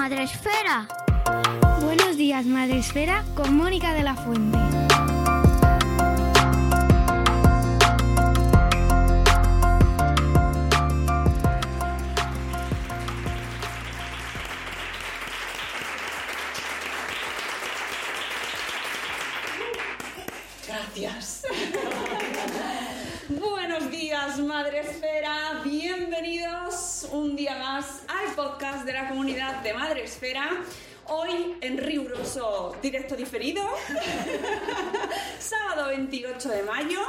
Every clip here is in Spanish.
Días, Madre Esfera. Buenos días, Madre Esfera, con Mónica de la Fuente. Hoy en riguroso directo diferido. Sábado 28 de mayo.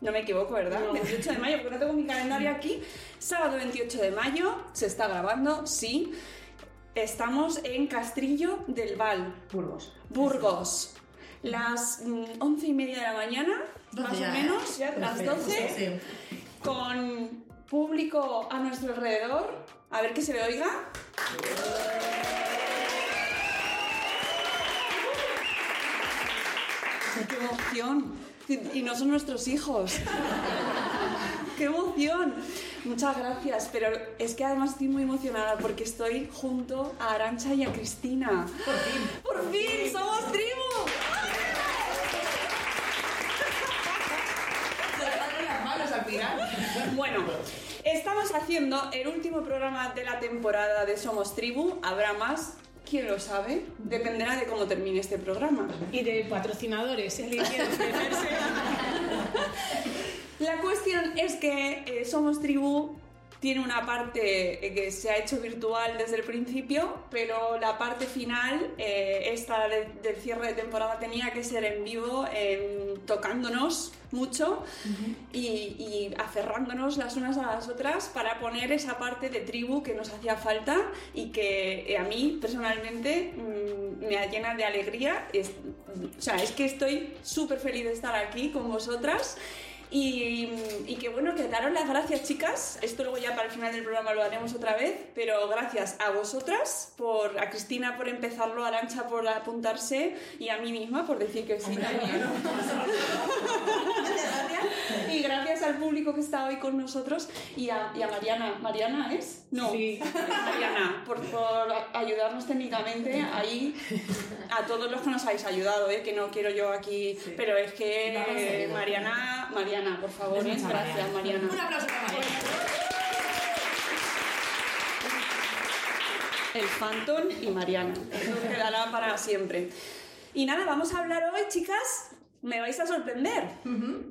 No me equivoco, ¿verdad? 28 de mayo, porque no tengo mi calendario aquí. Sábado 28 de mayo. Se está grabando, sí. Estamos en Castrillo del Val. Burgos. Burgos. Las mm, once y media de la mañana, más o menos, ya, las sí, 12, sí. con público a nuestro alrededor. A ver que se me oiga. ¡Qué emoción! Y no son nuestros hijos. ¡Qué emoción! Muchas gracias, pero es que además estoy muy emocionada porque estoy junto a Arancha y a Cristina. ¡Por fin! ¡Por fin! ¡Somos tribu! las manos al final. Bueno, estamos haciendo el último programa de la temporada de Somos Tribu. Habrá más, quién lo sabe. Dependerá de cómo termine este programa. y de patrocinadores, si alguien quiere ofrecerse. La cuestión es que eh, Somos Tribu tiene una parte eh, que se ha hecho virtual desde el principio, pero la parte final, eh, esta de- del cierre de temporada, tenía que ser en vivo, tocándonos mucho y, y aferrándonos las unas a las otras para poner esa parte de tribu que nos hacía falta y que eh, a mí personalmente mm, me llena de alegría. Es- o sea, es que estoy súper feliz de estar aquí con vosotras. Y, y que bueno, que daros las gracias, chicas. Esto luego ya para el final del programa lo haremos otra vez, pero gracias a vosotras, por, a Cristina por empezarlo, a Arancha por apuntarse y a mí misma por decir que sí también. y gracias al público que está hoy con nosotros y a, y a Mariana. ¿Mariana es? No, Sí. Mariana, por, por ayudarnos técnicamente ahí, a todos los que nos habéis ayudado, ¿eh? que no quiero yo aquí, pero es que. Mariana, Mariana, por favor. Muchas gracias Mariana. Un aplauso para María. El Phantom y Mariana, eso quedará para siempre. Y nada, vamos a hablar hoy, chicas, me vais a sorprender.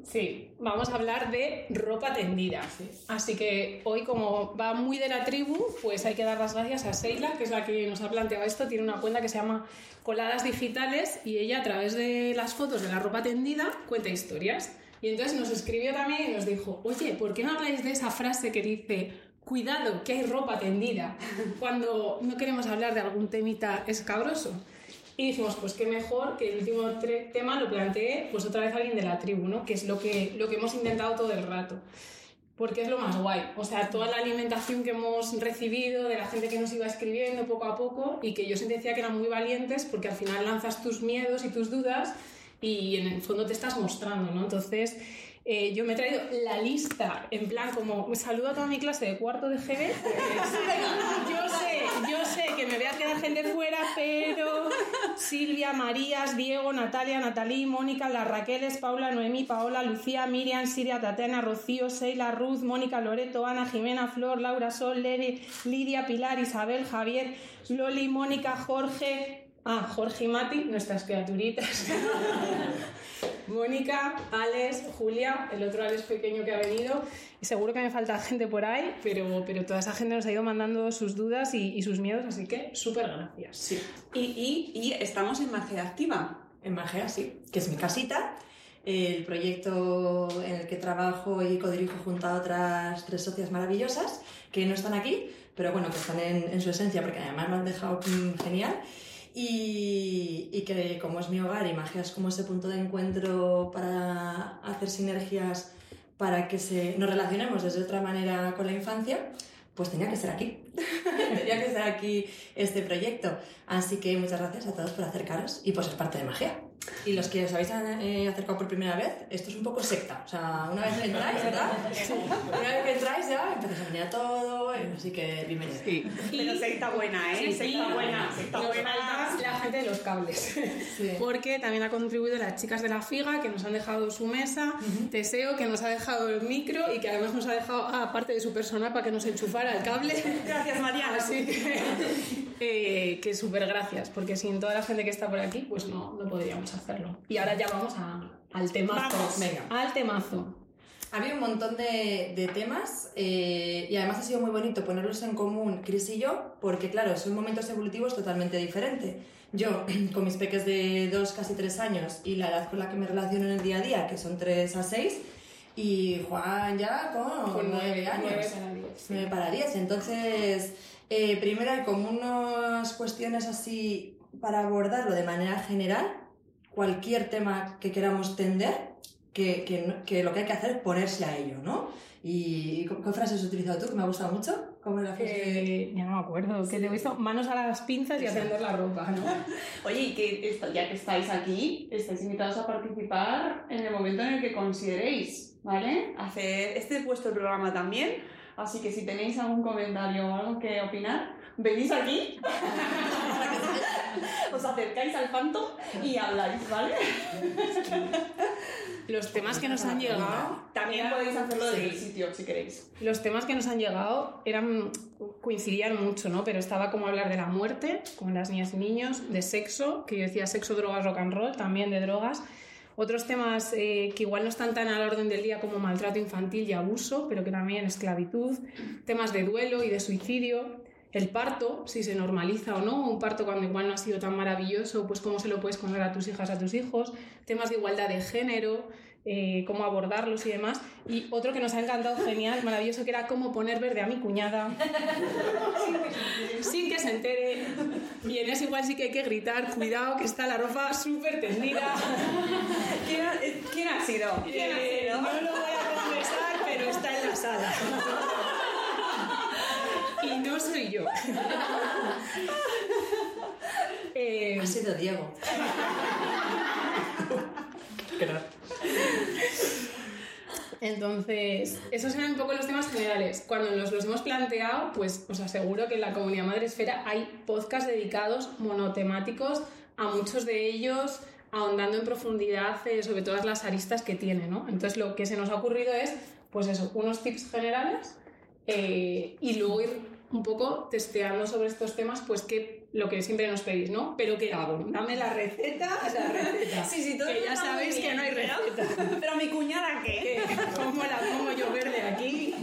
Sí, vamos a hablar de ropa tendida. Así que hoy, como va muy de la tribu, pues hay que dar las gracias a Seila, que es la que nos ha planteado esto. Tiene una cuenta que se llama Coladas Digitales y ella, a través de las fotos de la ropa tendida, cuenta historias. Y entonces nos escribió también y nos dijo, oye, ¿por qué no habláis de esa frase que dice, cuidado, que hay ropa tendida, cuando no queremos hablar de algún temita escabroso? Y dijimos, pues qué mejor que el último tema lo plantee pues otra vez alguien de la tribu, ¿no? Que es lo que, lo que hemos intentado todo el rato. Porque es lo más guay. O sea, toda la alimentación que hemos recibido de la gente que nos iba escribiendo poco a poco y que yo sentía que eran muy valientes porque al final lanzas tus miedos y tus dudas y en el fondo te estás mostrando, ¿no? Entonces, eh, yo me he traído la lista, en plan, como saludo a toda mi clase de cuarto de GB. yo sé, yo sé que me voy a quedar gente fuera, pero Silvia, Marías, Diego, Natalia, Natalí, Mónica, las Raqueles, Paula, Noemí, Paola, Lucía, Miriam, Siria, Tatiana, Rocío, Seila, Ruth, Mónica, Loreto, Ana, Jimena, Flor, Laura, Sol, Leri, Lidia, Pilar, Isabel, Javier, Loli, Mónica, Jorge. Ah, Jorge y Mati, nuestras criaturitas. Mónica, Alex, Julia, el otro Alex pequeño que ha venido. Y seguro que me falta gente por ahí, pero, pero toda esa gente nos ha ido mandando sus dudas y, y sus miedos, así que súper gracias. Sí. Y, y, y estamos en Magia Activa. En Magea, sí, que es mi casita, el proyecto en el que trabajo y codirijo junto a otras tres socias maravillosas que no están aquí, pero bueno, que están en, en su esencia porque además lo han dejado mm, genial. Y, y que como es mi hogar y Magia es como ese punto de encuentro para hacer sinergias para que se, nos relacionemos desde otra manera con la infancia, pues tenía que ser aquí. tenía que ser aquí este proyecto. Así que muchas gracias a todos por acercaros y por ser parte de Magia. Y los que os habéis eh, acercado por primera vez, esto es un poco secta. O sea, una vez que entráis, ¿verdad? Una vez que entráis ya empieza a venir a todo, eh, así que bienvenido. Pero secta buena, ¿eh? Sí, secta sí. buena, secta buena. la gente de los cables. Porque también ha contribuido las chicas de la FIGA, que nos han dejado su mesa, Teseo, que nos ha dejado el micro y que además nos ha dejado, ah, aparte de su personal, para que nos enchufara el cable. Gracias, Mariana. Así que, eh, que súper gracias, porque sin toda la gente que está por aquí, pues no, no podríamos hacerlo. Y ahora ya vamos a- al temazo. Vamos. Venga. Al temazo. Ha habido un montón de, de temas eh, y además ha sido muy bonito ponerlos en común Chris y yo, porque claro, son momentos evolutivos totalmente diferentes. Yo, con mis peques de 2, casi 3 años y la edad con la que me relaciono en el día a día, que son 3 a 6, y Juan ya con, Con 9 nueve- años. nueve para diez, sí. 9 para 10. Entonces, eh, primero hay como unas cuestiones así para abordarlo de manera general, cualquier tema que queramos tender, que, que, que lo que hay que hacer es ponerse a ello, ¿no? ¿Y qué frases has utilizado tú? Que me ha gustado mucho. ¿Cómo era la frase? Eh, ya no me acuerdo, que te he visto manos a las pinzas y a tender la ropa, ¿no? Oye, y que esto- ya que estáis aquí, estáis invitados a participar en el momento en el que consideréis, ¿vale? Hacer este es vuestro programa también, así que si tenéis algún comentario o algo que opinar, venís aquí, os acercáis al Phantom y habláis, ¿vale? Los temas que nos han llegado También podéis hacerlo desde el sitio si queréis. Los temas que nos han llegado eran coincidían mucho, ¿no? Pero estaba como hablar de la muerte, con las niñas y niños, de sexo, que yo decía sexo, drogas, rock and roll, también de drogas. Otros temas eh, que igual no están tan al orden del día como maltrato infantil y abuso, pero que también esclavitud, temas de duelo y de suicidio, el parto, si se normaliza o no, un parto cuando igual no ha sido tan maravilloso, pues cómo se lo puedes contar a tus hijas, a tus hijos, temas de igualdad de género, eh, cómo abordarlos y demás. Y otro que nos ha encantado, genial, maravilloso, que era cómo poner verde a mi cuñada sin que se entere. Y en eso igual sí que hay que gritar, cuidado, que está la ropa súper tendida. ¿Quién ha, eh, quién ha sido? ¿Quién ha Eh, sido? no lo voy a confesar, pero está en la sala. Soy yo. Eh, Ha sido Diego. Entonces, esos eran un poco los temas generales. Cuando nos los hemos planteado, pues os aseguro que en la comunidad Madre Esfera hay podcasts dedicados monotemáticos a muchos de ellos ahondando en profundidad eh, sobre todas las aristas que tiene, ¿no? Entonces lo que se nos ha ocurrido es, pues eso, unos tips generales eh, y luego ir un poco testeando sobre estos temas, pues que lo que siempre nos pedís, ¿no? Pero ¿qué hago? Dame la receta, la receta. Sí, sí, todo que ya sabéis que bien, no hay pero- receta. Pero mi cuñada, ¿qué? ¿Cómo la pongo yo verde aquí?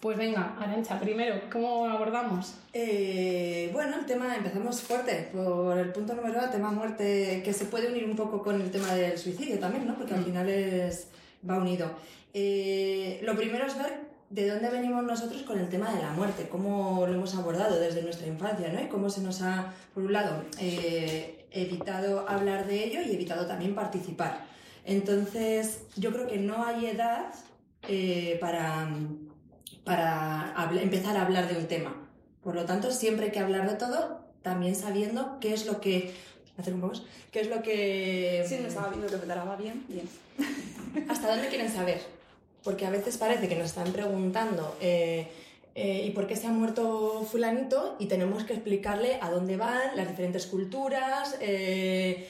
Pues venga, Arancha, primero, ¿cómo abordamos? Eh, bueno, el tema, empezamos fuerte por el punto número uno, tema muerte, que se puede unir un poco con el tema del suicidio también, ¿no? Porque al final es, va unido. Eh, lo primero es ver de dónde venimos nosotros con el tema de la muerte, cómo lo hemos abordado desde nuestra infancia, ¿no? Y cómo se nos ha, por un lado, eh, evitado hablar de ello y evitado también participar. Entonces, yo creo que no hay edad eh, para, para empezar a hablar de un tema. Por lo tanto, siempre hay que hablar de todo, también sabiendo qué es lo que hacer un poco qué es lo que sí me estaba viendo que te bien bien hasta dónde quieren saber porque a veces parece que nos están preguntando eh, eh, ¿y por qué se ha muerto fulanito? Y tenemos que explicarle a dónde van, las diferentes culturas, eh,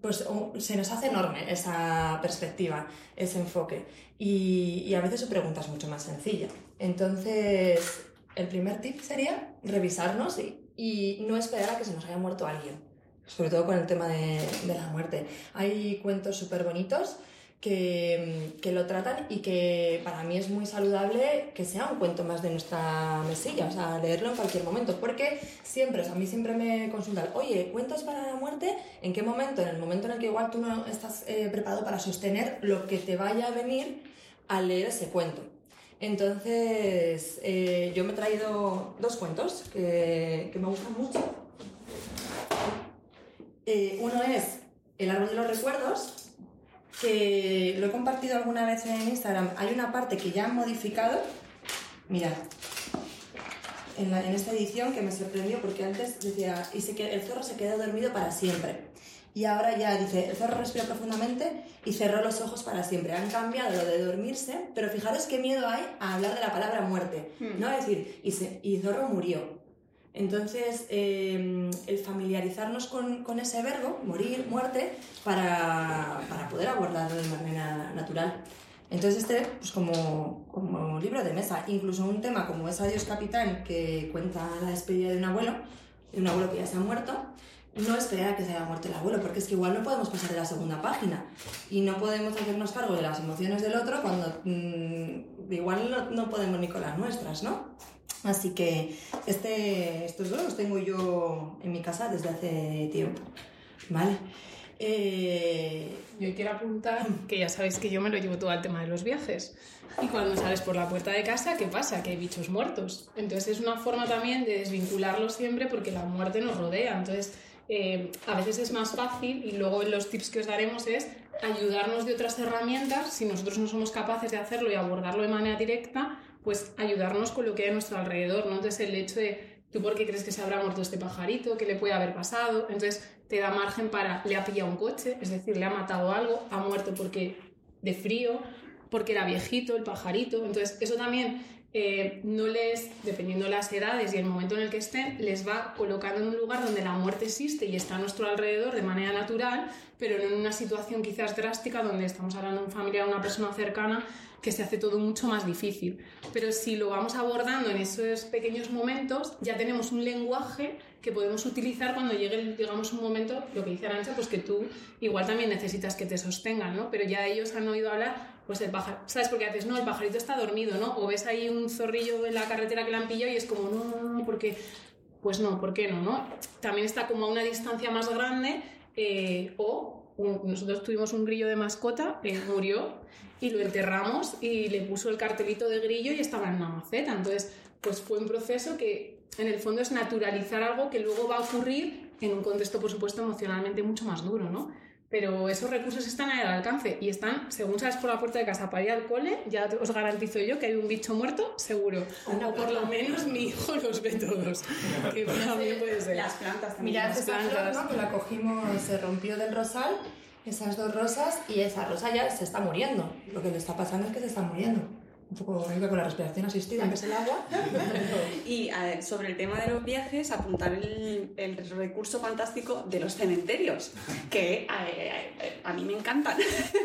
pues se nos hace enorme esa perspectiva, ese enfoque. Y, y, a veces su pregunta es mucho más sencilla. Entonces, el primer tip sería revisarnos y, y no esperar a que se nos haya muerto alguien, sobre todo con el tema de, de la muerte. Hay cuentos súper bonitos que, que, lo tratan y que para mí es muy saludable que sea un cuento más de nuestra mesilla, o sea, leerlo en cualquier momento, porque siempre, o sea, a mí siempre me consultan, oye, ¿cuentos para la muerte? ¿En qué momento? En el momento en el que igual tú no estás eh, preparado para sostener lo que te vaya a venir al leer ese cuento. Entonces, eh, yo me he traído dos cuentos que, que me gustan mucho. Eh, uno es El árbol de los recuerdos, que lo he compartido alguna vez en Instagram. Hay una parte que ya han modificado. Mirad, en, en esta edición que me sorprendió porque antes decía, y se, el zorro se quedó dormido para siempre. Y ahora ya dice, el zorro respiró profundamente y cerró los ojos para siempre. Han cambiado lo de dormirse, pero fijaros qué miedo hay a hablar de la palabra muerte. ¿no? Es decir, y, se, y zorro murió. Entonces, eh, el familiarizarnos con, con, ese verbo, morir, muerte, para, para, poder abordarlo de manera natural. Entonces, este, pues como, como libro de mesa, incluso un tema como es Adiós Capitán, que cuenta la despedida de un abuelo, de un abuelo que ya se ha muerto, no esperar a que se haya muerto el abuelo, porque es que igual no podemos pasar de la segunda página y no podemos hacernos cargo de las emociones del otro cuando mmm, igual no, no podemos ni con las nuestras, ¿no? Así que este, estos dos los tengo yo en mi casa desde hace tiempo. ¿Vale? Eh... Quiero apuntar que ya sabéis que yo me lo llevo todo al tema de los viajes. Y cuando sales por la puerta de casa, ¿qué pasa? Que hay bichos muertos. Entonces es una forma también de desvincularlos siempre porque la muerte nos rodea. Entonces eh, a veces es más fácil y luego los tips que os daremos es ayudarnos de otras herramientas si nosotros no somos capaces de hacerlo y abordarlo de manera directa pues ayudarnos con lo que hay a nuestro alrededor, ¿no? Entonces el hecho de, ¿tú por qué crees que se habrá muerto este pajarito? ¿Qué le puede haber pasado? Entonces te da margen para, le ha pillado un coche, es decir, le ha matado algo, ha muerto porque de frío, porque era viejito el pajarito. Entonces eso también eh, no les, dependiendo de las edades y el momento en el que estén, les va colocando en un lugar donde la muerte existe y está a nuestro alrededor de manera natural, pero no en una situación quizás drástica donde estamos hablando de un familiar, una persona cercana que se hace todo mucho más difícil. Pero si lo vamos abordando en esos pequeños momentos, ya tenemos un lenguaje que podemos utilizar cuando llegue, digamos, un momento, lo que dice Arancha, pues que tú igual también necesitas que te sostengan, ¿no? Pero ya ellos han oído hablar, pues el pájaro, ¿sabes por qué haces? No, el pajarito está dormido, ¿no? O ves ahí un zorrillo en la carretera que le han pillado y es como, no, no, no, porque... Pues no, ¿por qué no? no? También está como a una distancia más grande eh, o nosotros tuvimos un grillo de mascota, eh, murió y lo enterramos y le puso el cartelito de grillo y estaba en una maceta. Entonces, pues fue un proceso que en el fondo es naturalizar algo que luego va a ocurrir en un contexto, por supuesto, emocionalmente mucho más duro, ¿no? Pero esos recursos están al alcance y están, según sales por la puerta de casa para ir al cole, ya os garantizo yo que hay un bicho muerto, seguro. O por lo menos mi hijo los ve todos. que también puede ser. Las plantas también. Mira, las esa plantas. flor, ¿no? que la cogimos, se rompió del rosal esas dos rosas y esa rosa ya se está muriendo. Lo que le está pasando es que se está muriendo. Un poco con la respiración asistida, vez del agua. y sobre el tema de los viajes, apuntar el, el, recurso fantástico de los cementerios, que a mí me encantan.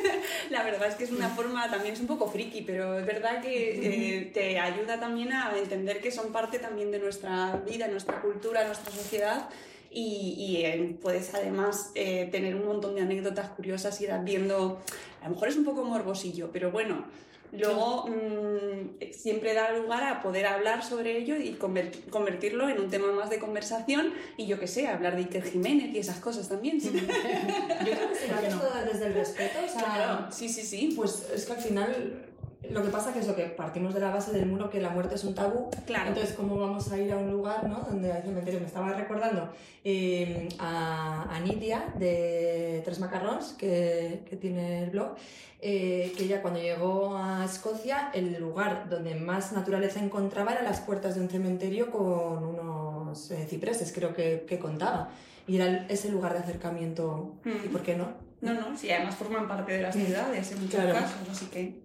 la verdad es que es una forma, también es un poco friki, pero es verdad que eh, te ayuda también a entender que son parte también de nuestra vida, nuestra cultura, nuestra sociedad y, y eh, puedes además eh, tener un montón de anécdotas curiosas y ir viendo, a lo mejor es un poco morbosillo, pero bueno, luego mmm, siempre da lugar a poder hablar sobre ello y convertir, convertirlo en un tema más de conversación y yo qué sé, hablar de Iker Jiménez y esas cosas también. ¿sí? yo creo que se va todo desde el respeto, o sea, claro. sí, sí, sí. Pues es que al final Lo que pasa que es lo que partimos de la base del muro que la muerte es un tabú. Claro. Entonces, ¿cómo vamos a ir a un lugar ¿no? donde hay cementerio? Me estaba recordando eh, a, a Nidia de Tres Macarrons, que, que tiene el blog, eh, que ella cuando llegó a Escocia, el lugar donde más naturaleza encontraba era las puertas de un cementerio con unos eh, cipreses, creo que, que contaba. Y era ese lugar de acercamiento. Mm. ¿Y por qué no? No, no, sí, además forman parte de las ciudades en muchos Claro. casos, así que...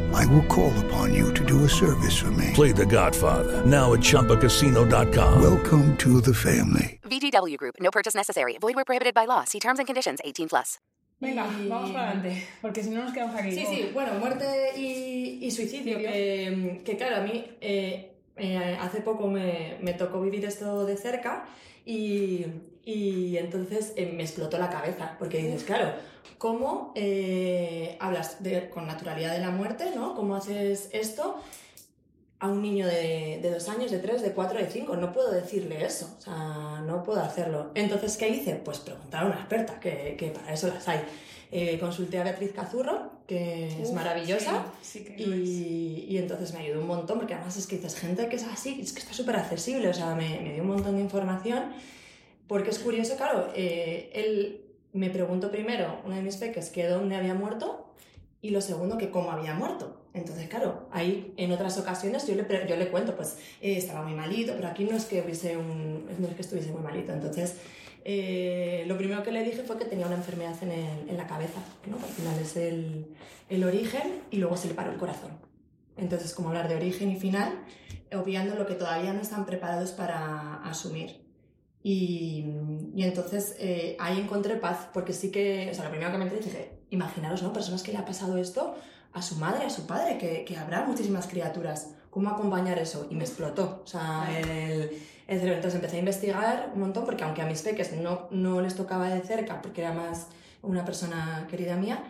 I will call upon you to do a service for me. Play The Godfather now at ChumbaCasino.com. Welcome to the family. VGW Group. No purchase necessary. Void where prohibited by law. See terms and conditions. 18 plus. Venga, vamos para adelante, porque si no nos quedamos aquí. Sí, sí, bueno, muerte y, y suicidio, que, que claro, a mí eh, eh, hace poco me, me tocó vivir esto de cerca y, y entonces eh, me explotó la cabeza, porque dices, claro, ¿cómo eh, hablas de- con naturalidad de la muerte, ¿no? ¿Cómo haces esto? a un niño de, de dos años, de tres, de cuatro, de cinco. No puedo decirle eso, o sea, no puedo hacerlo. Entonces, ¿qué hice? Pues preguntar a una experta, que, que para eso las hay. Eh, consulté a Beatriz Cazurro, que es maravillosa. Sí, sí que lo es. Y, y entonces me ayudó un montón, porque además es que dices, gente que es así, es que está súper accesible, o sea, me, me dio un montón de información, porque es curioso, claro, eh, él me preguntó primero, una de mis peques, que dónde había muerto, y lo segundo, que cómo había muerto. Entonces, claro, ahí en otras ocasiones yo le, cuento, pues eh, estaba muy malito, pero aquí no es que hubiese un, no es que estuviese muy malito. Entonces, eh, lo primero que le dije fue que tenía una enfermedad en la cabeza, ¿no? Al final es el, el origen y luego se le paró el corazón. Entonces, como hablar de origen y final, obviando lo que todavía no están preparados para asumir. Y, y entonces eh, ahí encontré paz, porque sí que, o sea, lo primero que me enteré dije, imaginaros, ¿no? Personas que le ha pasado esto a su madre, a su padre, que, que habrá muchísimas criaturas. ¿Cómo acompañar eso? Y me explotó, o sea, el, el cerebro. Entonces empecé a investigar un montón, porque aunque a mis peques no, no les tocaba de cerca, porque era más una persona querida mía,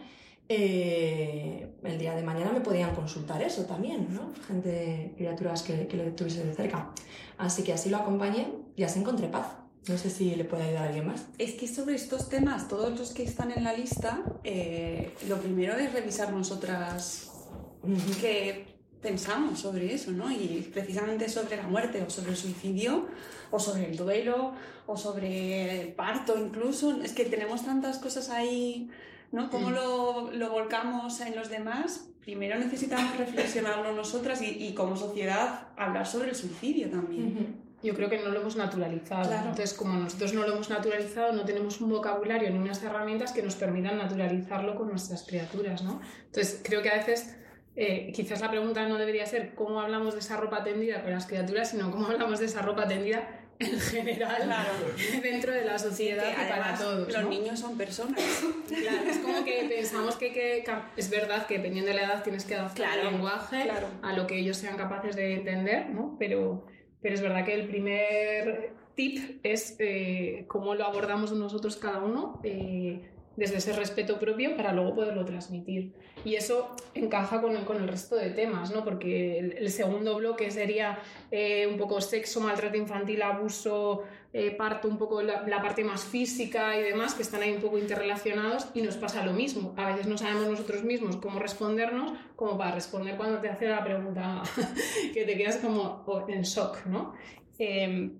eh, el día de mañana me podían consultar eso también, ¿no? Gente, criaturas que, que le tuviese de cerca. Así que así lo acompañé y así encontré paz. No sé si le puede ayudar a alguien más. Es que sobre estos temas, todos los que están en la lista, eh, lo primero es revisar nosotras qué pensamos sobre eso, ¿no? Y precisamente sobre la muerte o sobre el suicidio o sobre el duelo o sobre el parto incluso. Es que tenemos tantas cosas ahí, ¿no? ¿Cómo lo, lo volcamos en los demás? Primero necesitamos reflexionarlo nosotras y, y como sociedad hablar sobre el suicidio también. Yo creo que no lo hemos naturalizado. Claro. Entonces, como nosotros no lo hemos naturalizado, no tenemos un vocabulario ni unas herramientas que nos permitan naturalizarlo con nuestras criaturas, ¿no? Entonces, creo que a veces eh, quizás la pregunta no debería ser cómo hablamos de esa ropa tendida con las criaturas, sino cómo hablamos de esa ropa tendida en general Claro. dentro de la sociedad Que y para todos. los ¿no? niños son personas. Claro, es como que pensamos que, que es verdad que dependiendo de la edad tienes que adaptar Claro, el lenguaje a lo que ellos sean capaces de entender, ¿no? Pero, pero es verdad que el primer tip es eh, cómo lo abordamos nosotros cada uno eh, desde ese respeto propio para luego poderlo transmitir. Y eso encaja con el, con el resto de temas, ¿no? Porque el, el segundo bloque sería eh, un poco sexo, maltrato infantil, abuso, eh, parto, un poco la, la parte más física y demás, que están ahí un poco interrelacionados y nos pasa lo mismo. A veces no sabemos nosotros mismos cómo respondernos, como para responder cuando te hace la pregunta que te quedas como en shock, ¿no? Eh,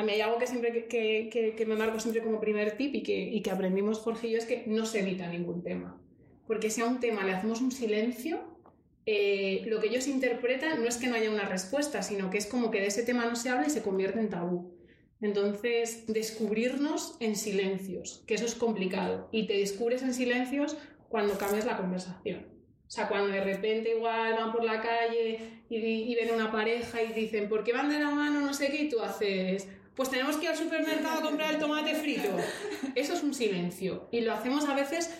a mí hay algo que siempre que, que- que- me marco siempre como primer tip y que, y que aprendimos Jorge y yo es que no se evita ningún tema. Porque si a un tema le hacemos un silencio, eh, lo que ellos interpretan no es que no haya una respuesta, sino que es como que de ese tema no se habla y se convierte en tabú. Entonces, descubrirnos en silencios, que eso es complicado. Y te descubres en silencios cuando cambias la conversación. O sea, cuando de repente igual van por la calle y, y ven una pareja y dicen, ¿por qué van de la mano? No sé qué, y tú haces, pues tenemos que ir al supermercado a comprar el tomate frito. Eso es un silencio. Y lo hacemos a veces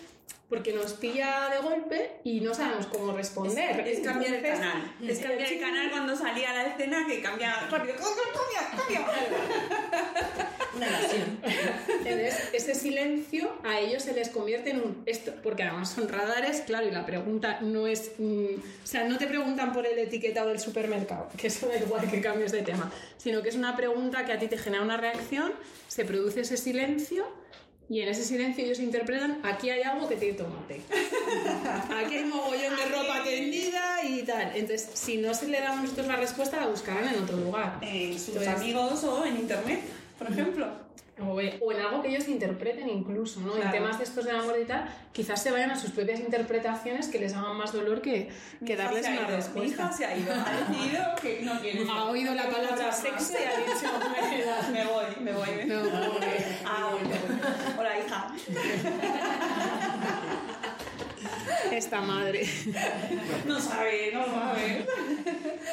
porque nos pilla de golpe y no sabemos cómo responder. Es, es cambiar el canal. Es cambiar el canal cuando salía a la escena que cambia rápido. ¡Cambia, cambia! Una evasión. Entonces, ese silencio a ellos se les convierte en un esto, porque además son radares, claro, y la pregunta no es, mm, o sea, no te preguntan por el etiquetado del supermercado, que eso da igual que cambies de tema, sino que es una pregunta que a ti te genera una reacción, se produce ese silencio y en ese silencio ellos interpretan, aquí hay algo que tiene tomate. Aquí hay mogollón de ropa tendida y tal. Entonces, si no se le damos nosotros la respuesta, la buscarán en otro lugar. En sus Entonces, amigos o en internet, por ejemplo. O, o en algo que ellos interpreten incluso, ¿no? En temas de estos del amor y tal, quizás se vayan a sus propias interpretaciones que les hagan más dolor que, que darles una ido, Mi respuesta. hija se ha ido. Ha decidido que no quiere. Ha oído la palabra sexo y ha dicho, Me voy, me voy. me- No, Ah, voy, me voy. Hola, hija. esta madre. No sabe, no sabe.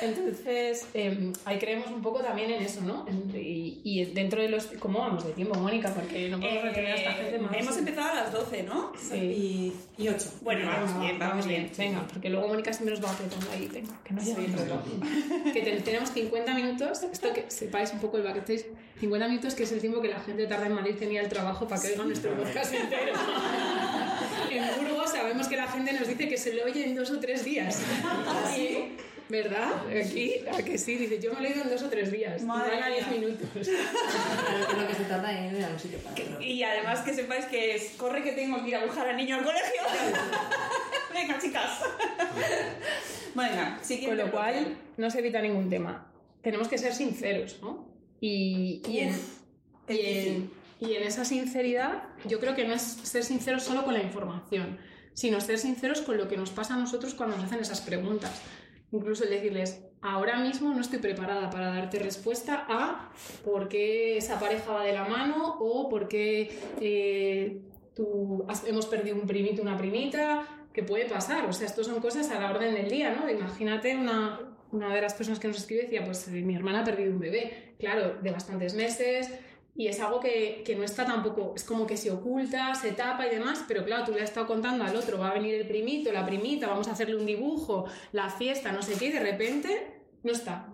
Entonces, eh, ahí creemos un poco también en eso, ¿no? Y, y dentro de los... ¿Cómo vamos de tiempo, Mónica? Porque no podemos retener a esta gente más. Eh, hemos empezado a las 12, ¿no? Sí. Y, y ocho. Bueno, vamos bien, vamos bien. Venga, porque luego Mónica siempre nos va apretando ahí. Venga, que no lleve el. Que te- tenemos 50 minutos, esto que sepáis un poco el backstage, 50 minutos que es el tiempo que la gente tarda en Madrid en ir al trabajo para que oiga nuestro podcast entero. En Burgos sabemos que la gente nos dice que se lo oye en dos o tres días. Y, ¿Verdad? Aquí, a que sí, dice, yo me lo he oído en dos o tres días. Madre y van a 10 mía. minutos. Claro, que es lo que se tarda en ir a un sitio para otro. Y además que sepáis que es, corre que tengo que ir a buscar al niño al colegio. Venga, chicas. Venga, Con lo cual, no se evita ningún tema. Tenemos que ser sinceros, ¿no? Y, y en, y, en, y en esa sinceridad, yo creo que no es ser sinceros solo con la información, sino ser sinceros con lo que nos pasa a nosotros cuando nos hacen esas preguntas. Incluso el decirles, ahora mismo no estoy preparada para darte respuesta a por qué esa pareja va de la mano o por qué eh, tú hemos perdido un primito, una primita, que puede pasar. O sea, esto son cosas a la orden del día, ¿no? Imagínate una, una de las personas que nos escribe decía, pues eh, mi hermana ha perdido un bebé, claro, de bastantes meses, y es algo que, que no está tampoco, es como que se oculta, se tapa y demás, pero claro, tú le has estado contando al otro, va a venir el primito, la primita, vamos a hacerle un dibujo, la fiesta, no sé qué, y de repente no está.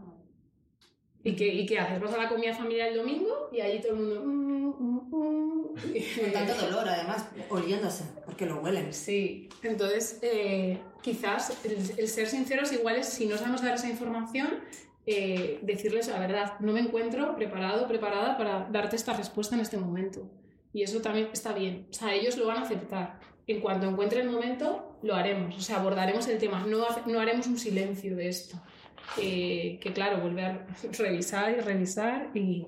¿Y qué, ¿Y qué haces? Vas a la comida familiar el domingo y allí todo el mundo... mm, mm, mm. Con tanto dolor, además, oliéndose, porque lo huelen. Sí, entonces eh, quizás el, el ser sinceros igual es si no sabemos dar esa información, eh, decirles la verdad, no me encuentro preparado, preparada para darte esta respuesta en este momento. Y eso también está bien, o sea, ellos lo van a aceptar. En cuanto encuentre el momento, lo haremos, o sea, abordaremos el tema, no, no haremos un silencio de esto. Eh, que claro, volver a revisar y revisar y,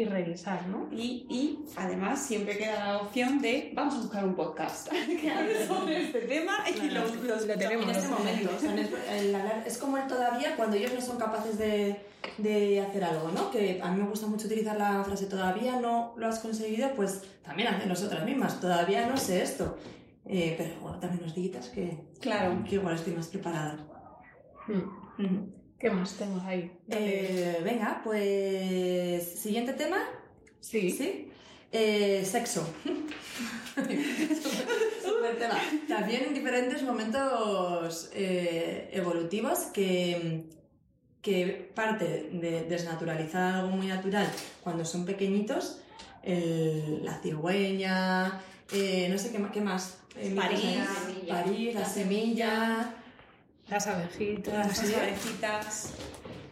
y revisar, ¿no? Y, y además siempre queda la opción de vamos a buscar un podcast que hable sobre este tema y lo, lo- Lo tenemos. En este momento. o sea, el es como el todavía cuando ellos no son capaces de, de hacer algo, ¿no? Que a mí me gusta mucho utilizar la frase todavía no lo has conseguido, pues también hace nosotras mismas. Todavía no sé esto. Eh, pero bueno, también nos digitas que, Claro. que igual estoy más preparada. Mm. Ujú. ¿Qué más tengo ahí? Eh, venga, pues siguiente tema. sí. ¿Sí? Eh, sexo. Súper tema. También en diferentes momentos eh, evolutivos que, que parte de desnaturalizar algo muy natural cuando son pequeñitos, el- la cigüeña, eh, no sé qué, qué más. Eh, París, semilla. París, la semilla, Las abejitas. Las Las abejitas.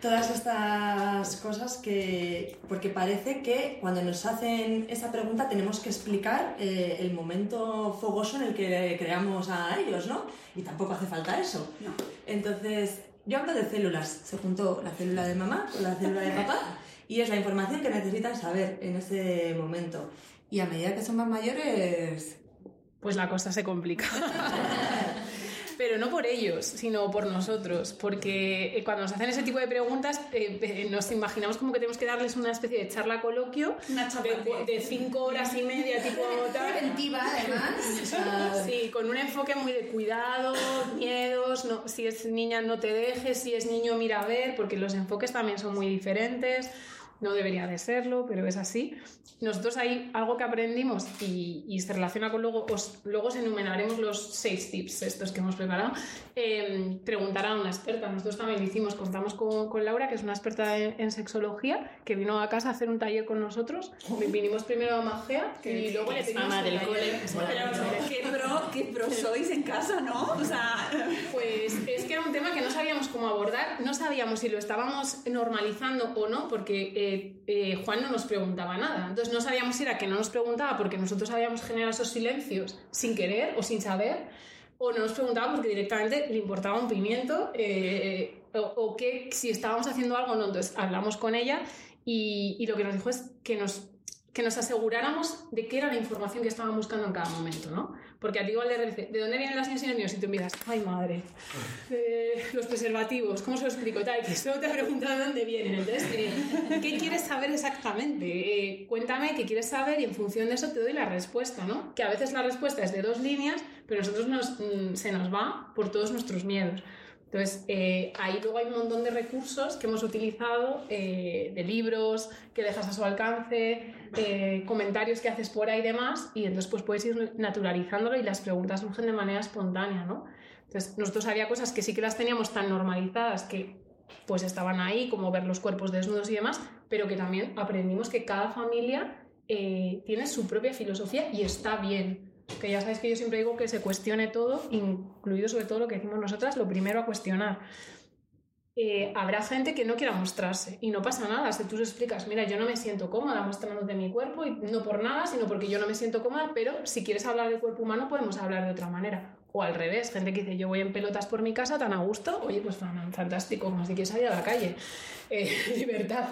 todas estas cosas que, porque parece que cuando nos hacen esa pregunta tenemos que explicar eh, el momento fogoso en el que creamos a ellos, ¿no? Y tampoco hace falta eso. No. Entonces, yo hablo de células. Se juntó la célula de mamá con la célula de papá y es la información que necesitan saber en ese momento. Y a medida que son más mayores, Pues la cosa se complica. pero no por ellos, sino por nosotros, porque eh, cuando nos hacen ese tipo de preguntas eh, eh, nos imaginamos como que tenemos que darles una especie de charla coloquio Una charla de, de cinco horas y media, tipo tal. Preventiva, además. Sí, con un enfoque muy de cuidado, miedos, no, si es niña no te dejes, si es niño mira a ver, porque los enfoques también son muy diferentes, no debería de serlo, pero es así. Nosotros hay algo que aprendimos y, y se relaciona con luego, os, luego os enumeraremos los seis tips estos que hemos preparado. Eh, preguntar a una experta, nosotros también lo hicimos, contamos con, con Laura, que es una experta en, en sexología, que vino a casa a hacer un taller con nosotros. Vinimos primero a Magea y luego le pedimos mamá del cole. Qué pro, qué pro sois en casa, ¿no? O sea, Pues es que era un tema que no sabíamos cómo abordar, no sabíamos si lo estábamos normalizando o no, porque eh, eh, Juan no nos preguntaba nada. Entonces no sabíamos si era que no nos preguntaba porque nosotros habíamos generado esos silencios sin querer o sin saber, o no nos preguntaba porque directamente le importaba un pimiento, eh, o, que si estábamos haciendo algo o no. Entonces hablamos con ella y lo que nos dijo es que nos que nos aseguráramos de qué era la información que estaban buscando en cada momento, ¿no? Porque a ti igual de ¿de dónde vienen las niñas y los niños? Y tú empiezas, ay madre, eh, los preservativos, ¿cómo se lo explico? Tal, que solo te ha preguntado de dónde vienen. Entonces, eh, ¿qué quieres saber exactamente? Eh, cuéntame qué quieres saber y en función de eso te doy la respuesta, ¿no? Que a veces la respuesta es de dos líneas, pero a nosotros nos, mm, se nos va por todos nuestros miedos. Entonces, eh, ahí luego hay un montón de recursos que hemos utilizado, eh, de libros que dejas a su alcance, eh, comentarios que haces ahí y demás, y entonces pues puedes ir naturalizándolo y las preguntas surgen de manera espontánea, ¿no? Entonces, nosotros había cosas que sí que las teníamos tan normalizadas que pues estaban ahí, como ver los cuerpos desnudos y demás, pero que también aprendimos que cada familia eh, tiene su propia filosofía y está bien. Que ya sabéis que yo siempre digo que se cuestione todo, incluido sobre todo lo que decimos nosotras, lo primero a cuestionar. Eh, habrá gente que no quiera mostrarse y no pasa nada si tú le explicas, mira, yo no me siento cómoda mostrándote mi cuerpo y no por nada, sino porque yo no me siento cómoda, pero si quieres hablar del cuerpo humano podemos hablar de otra manera. O al revés, gente que dice, yo voy en pelotas por mi casa tan a gusto, oye, pues fan- fantástico, como si quieres salir a la calle. Eh, libertad.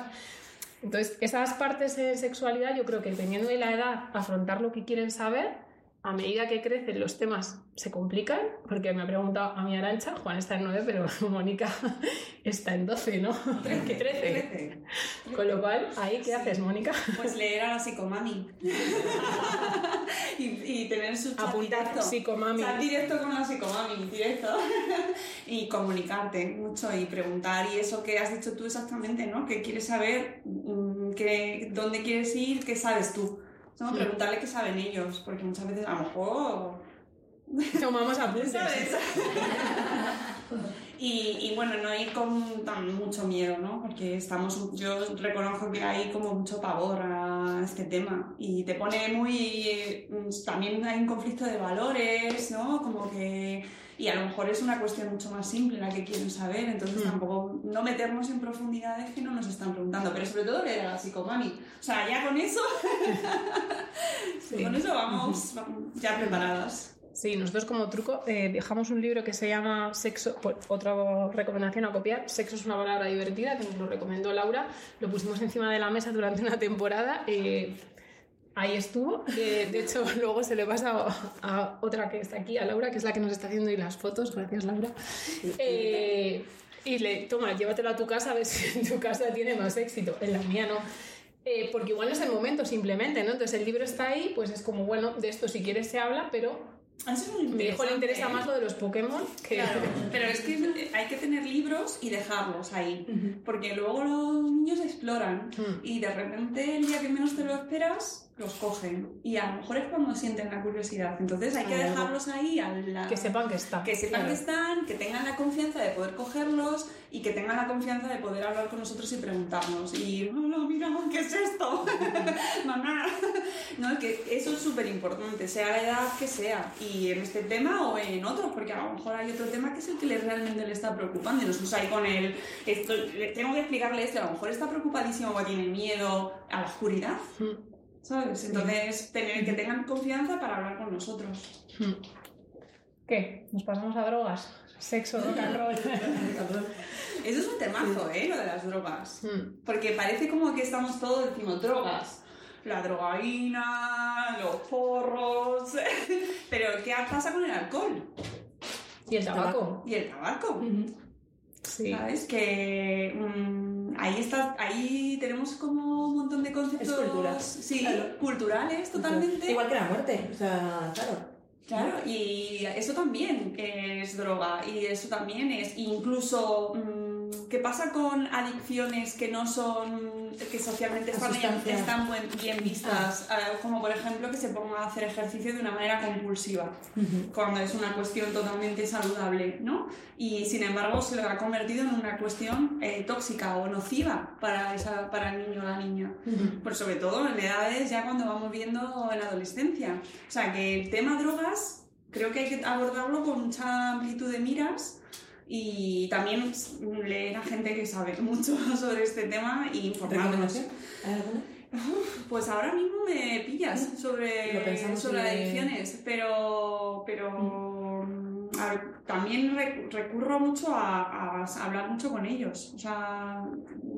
Entonces, esas partes de sexualidad, yo creo que dependiendo de la edad, afrontar lo que quieren saber, a medida que crecen los temas se complican, porque me ha preguntado a mi Arancha, Juan está en 9, pero Mónica está en 12, ¿no? ¿Qué 13? Con lo cual, ahí, ¿qué haces, Mónica? pues leer a la psicomami. y, y tener su chat Apuntar directo. psicomami. Chat directo con la psicomami, directo. y comunicarte mucho y preguntar. Y eso que has dicho tú exactamente, ¿no? Que quieres saber mm, que, dónde quieres ir, qué sabes tú. ¿No? Preguntarle qué saben ellos, porque muchas veces a lo mejor Tomamos apuntes. ¿sabes? y, y bueno, no ir con tan mucho miedo, ¿no? Porque estamos, yo reconozco que hay como mucho pavor a este tema y te pone muy, mm, también hay un conflicto de valores, ¿no? Como que, y a lo mejor es una cuestión mucho más simple la que quieren saber, entonces tampoco, no meternos en profundidades que no nos están preguntando, pero sobre todo leer a la psicomami. O sea, ya con eso, con eso vamos, vamos ya preparadas. Sí, nosotros como truco eh, dejamos un libro que se llama Sexo, pues, otra recomendación a copiar, Sexo es una palabra divertida, que nos lo recomendó Laura, lo pusimos encima de la mesa durante una temporada, eh, ahí estuvo, de hecho luego se le pasa a, a otra que está aquí, a Laura, que es la que nos está haciendo hoy las fotos, gracias Laura. Eh, y le, toma, llévatelo a tu casa a ver si en tu casa tiene más éxito, en la mía no. Eh, porque igual no es el momento simplemente, ¿no? Entonces el libro está ahí, pues es como, bueno, de esto si quieres se habla, pero muy mi hijo le interesa ¿eh? más lo de los Pokémon que... Claro, pero es que hay que tener libros y dejarlos ahí, porque luego los niños exploran Mm. y de repente el día que menos te lo esperas los cogen y a lo mejor es cuando sienten la curiosidad. Entonces hay que dejarlos ahí a la- Que sepan que está. que sepan Claro. que están, que tengan la confianza de poder cogerlos y que tengan la confianza de poder hablar con nosotros y preguntarnos. Y, no, mira, ¿qué es esto? Mamá. No, que eso es súper importante, sea la edad que sea, y en este tema o en otros, porque a lo mejor hay otro tema que es el que realmente le está preocupando. Y nosotros ahí con él, esto, tengo que explicarle esto, a lo mejor está preocupadísimo o tiene miedo a la oscuridad. Mm. ¿Sabes? Entonces, tener, que tengan confianza para hablar con nosotros. ¿Qué? ¿Nos pasamos a drogas? Sexo, rock and roll. Eso es un temazo, ¿eh? Lo de las drogas. Mm. Porque parece como que estamos todos decimos drogas. La drogaína, los porros. Pero, ¿qué pasa con el alcohol? Y el tabaco. Y el tabaco. Sí. ¿Sabes? Que mm, ahí está, ahí tenemos como un montón de conceptos cultura. sí, Claro. culturales totalmente. Igual que la muerte, o sea, claro. Claro, y eso también es droga y eso también es incluso mm, qué pasa con adicciones que no son que socialmente están, sustancias. están buen- bien vistas, eh, como por ejemplo que se ponga a hacer ejercicio de una manera compulsiva, cuando es una cuestión totalmente saludable, ¿no? Y sin embargo se lo ha convertido en una cuestión eh, tóxica o nociva para, esa, para el niño o la niña. Pues sobre todo en edades ya cuando vamos viendo en la adolescencia. O sea que el tema drogas creo que hay que abordarlo con mucha amplitud de miras y también leer a gente que sabe mucho sobre este tema y informarnos. Pues ahora mismo me pillas sobre, sobre adicciones, pero, pero mm, a ver, también re- recurro mucho a, a hablar mucho con ellos, o sea,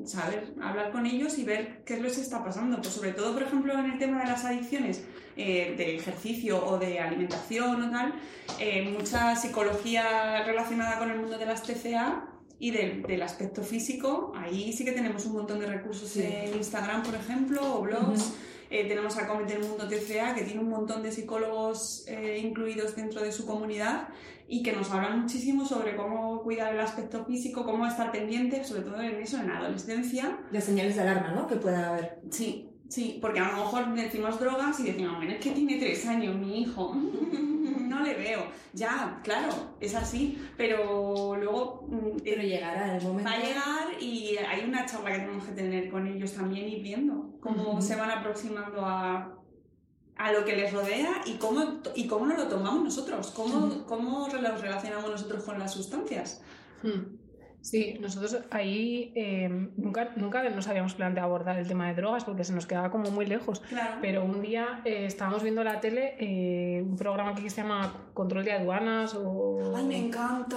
saber, hablar con ellos y ver qué les está pasando. Pues sobre todo, por ejemplo, en el tema de las adicciones eh, de ejercicio o de alimentación o tal, eh, mucha psicología relacionada con el mundo de las TCA y del, del aspecto físico, ahí sí que tenemos un montón de recursos Sí. en Instagram, por ejemplo, o blogs. Eh, tenemos a Comet del Mundo TCA, que tiene un montón de psicólogos eh, incluidos dentro de su comunidad y que nos hablan muchísimo sobre cómo cuidar el aspecto físico, cómo estar pendiente, sobre todo en eso, en la adolescencia. De señales de alarma, ¿no? Que pueda haber. Sí, sí, porque a lo mejor decimos drogas y decimos, bueno, es que tiene tres años mi hijo, no le veo. Ya, claro, es así, pero luego mm, Pero llegará el momento. va a llegar y hay una charla que tenemos que tener con ellos también y viendo cómo Ujú. se van aproximando a, a lo que les rodea y cómo, y cómo nos lo tomamos nosotros, cómo, cómo nos relacionamos nosotros con las sustancias. Hmm. Sí, nosotros ahí eh, nunca, nunca nos habíamos planteado abordar el tema de drogas porque se nos quedaba como muy lejos. Claro. Pero un día eh, estábamos viendo la tele eh, un programa que se llama Control de Aduanas o... ¡Ay, me encanta!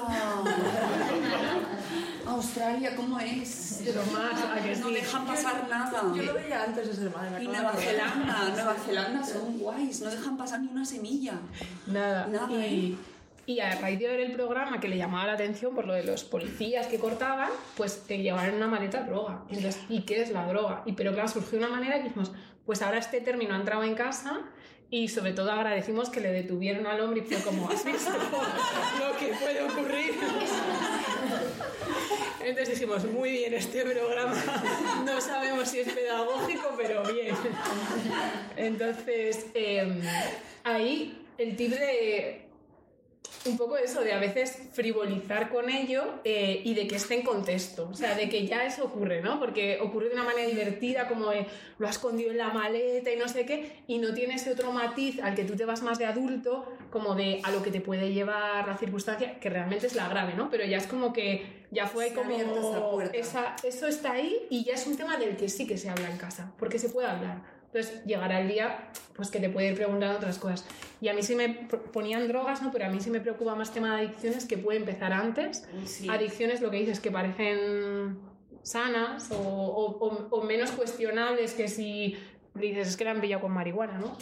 Australia, ¿cómo es? Lo más, ¿a que no sí? dejan pasar nada. Yo lo veía antes de ser madre. Y Nueva. Zelanda, Nueva Zelanda son guays, no dejan pasar ni una semilla. Nada. Nada, y, ¿eh? Y a raíz de ver el programa que le llamaba la atención por lo de los policías que cortaban, pues te llevaban en una maleta droga. Entonces, ¿y qué es la droga? Y pero claro, surgió una manera que dijimos, pues ahora este término ha entrado en casa y sobre todo agradecimos que le detuvieron al hombre y fue como, ¿has visto lo que puede ocurrir? Entonces dijimos, muy bien este programa, no sabemos si es pedagógico, pero bien. Entonces, eh, ahí el tip de un poco eso, de a veces frivolizar con ello eh, y de que esté en contexto, o sea, de que ya eso ocurre, ¿no? Porque ocurre de una manera divertida, como de, lo has escondido en la maleta y no sé qué, y no tiene ese otro matiz al que tú te vas más de adulto, como de a lo que te puede llevar la circunstancia, que realmente es la grave, ¿no? Pero ya es como que ya fue ha como esa esa- eso está ahí y ya es un tema del que sí que se habla en casa, porque se puede hablar. Entonces llegará el día pues que te puede ir preguntando otras cosas. Y a mí sí me ponían drogas, ¿no? Pero a mí sí me preocupa más tema de adicciones que puede empezar antes. Sí. Adicciones, lo que dices, que parecen sanas o, o- o- o menos cuestionables que si dices es que la han pillado con marihuana, ¿no?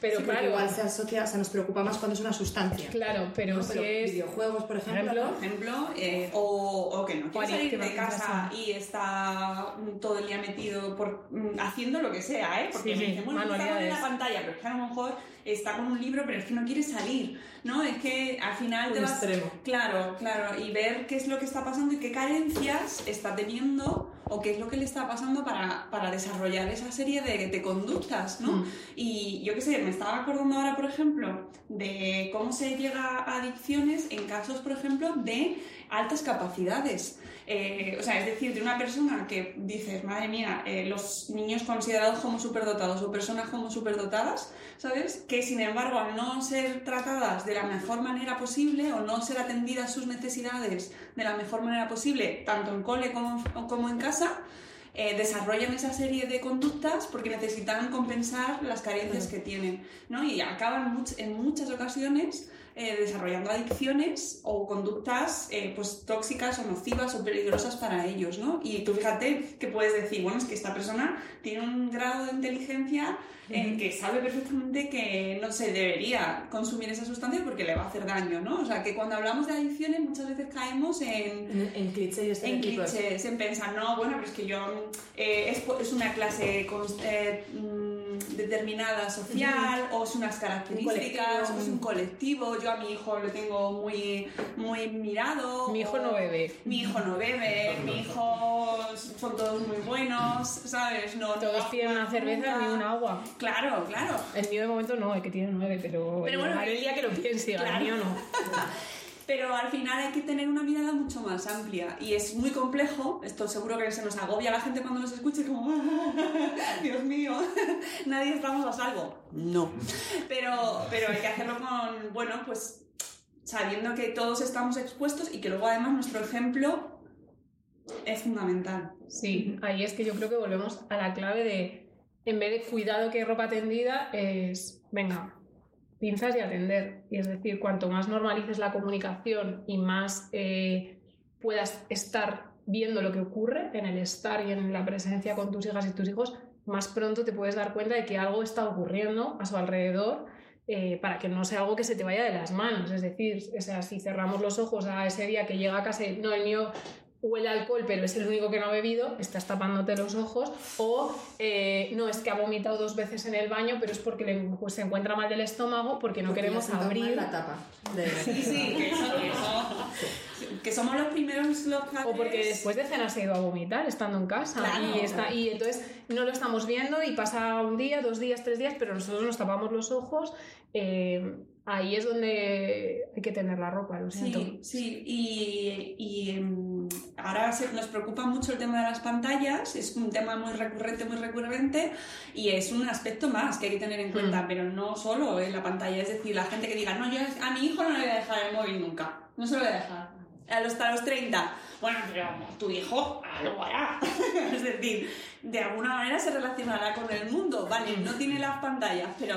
Pero Sí, claro, igual se asocia, o sea, nos preocupa más cuando es una sustancia. claro, pero ¿no? si Pero es videojuegos, por ejemplo. por ejemplo, eh, o, o que no quiere salir de en casa casa. y está todo el día metido por, mm, haciendo lo que sea, ¿eh? Porque Sí, me sí, dicen, bueno, está manualidades. la pantalla, pero es que a lo mejor está con un libro, pero es que no quiere salir, ¿no? Es que al final te Un vas... extremo. Claro, claro, y ver qué es lo que está pasando y qué carencias está teniendo o qué es lo que le está pasando para, para desarrollar esa serie de, de conductas, ¿no? Mm. Y yo qué sé, me estaba acordando ahora, por ejemplo, de cómo se llega a adicciones en casos, por ejemplo, de altas capacidades. Eh, o sea, es decir, de una persona que dices, madre mía, eh, los niños considerados como superdotados o personas como superdotadas, ¿sabes? Que sin embargo, al no ser tratadas de la mejor manera posible o no ser atendidas sus necesidades de la mejor manera posible, tanto en cole como, como en casa, eh, desarrollan esa serie de conductas porque necesitan compensar las carencias que tienen, ¿no? Y acaban much- en muchas ocasiones eh, desarrollando adicciones o conductas eh, pues tóxicas o nocivas o peligrosas para ellos, ¿no? Y tú fíjate que puedes decir, bueno, es que esta persona tiene un grado de inteligencia en que sabe perfectamente que no se debería consumir esa sustancia porque le va a hacer daño, ¿no? O sea, que cuando hablamos de adicciones muchas veces caemos en, En, en clichés en clichés, en pensar, no, bueno, pero es que yo eh, es, es una clase eh, mm, determinada social o es unas características, o es un colectivo, yo a mi hijo lo tengo muy, muy mirado. Mi hijo no bebe. Mi hijo no bebe, mi hijo son todos muy buenos, ¿sabes? No, Todos no piden una cerveza ni un agua. Claro, claro. El mío de momento no, el que tiene nueve, pero, Pero bueno, el día que lo piense, claro. el mío no. Pero al final hay que tener una mirada mucho más amplia y es muy complejo. Esto seguro que se nos agobia a la gente cuando nos escuche como, Dios mío, nadie estamos a salvo. No. Pero, pero hay que hacerlo con, bueno, pues sabiendo que todos estamos expuestos y que luego además nuestro ejemplo es fundamental. Sí, ahí es que yo creo que volvemos a la clave de, en vez de cuidado que ropa tendida, es, venga, pinzas y atender. Y es decir, cuanto más normalices la comunicación y más eh, puedas estar viendo lo que ocurre en el estar y en la presencia con tus hijas y tus hijos, más pronto te puedes dar cuenta de que algo está ocurriendo a su alrededor eh, para que no sea algo que se te vaya de las manos. Es decir, o si cerramos los ojos a ese día que llega y no, el mío huele alcohol, pero es el único que no ha bebido, estás tapándote los ojos, o eh, no, es que ha vomitado dos veces en el baño, pero es porque le- pues, se encuentra mal del estómago, porque no Porque queremos abrir. la tapa. de- Sí, sí, que, eso- que eso- que somos los primeros los O porque después de cenar se ha ido a vomitar estando en casa Claro. y, está, y entonces no lo estamos viendo y pasa un día, dos días, tres días, pero nosotros nos tapamos los ojos. eh, ahí es donde hay que tener la ropa, lo siento. Sí, sí, y, y, em, ahora se- nos preocupa mucho el tema de las pantallas, es un tema muy recurrente, muy recurrente, y es un aspecto más que hay que tener en cuenta, Mm. pero no solo en la pantalla, es decir, la gente que diga, no, yo a mi hijo no le voy a dejar el móvil nunca, no se lo voy a dejar. A los, hasta los 30. Bueno, pero tu hijo lo hará. es decir, de alguna manera se relacionará con el mundo. Vale, no tiene las pantallas, pero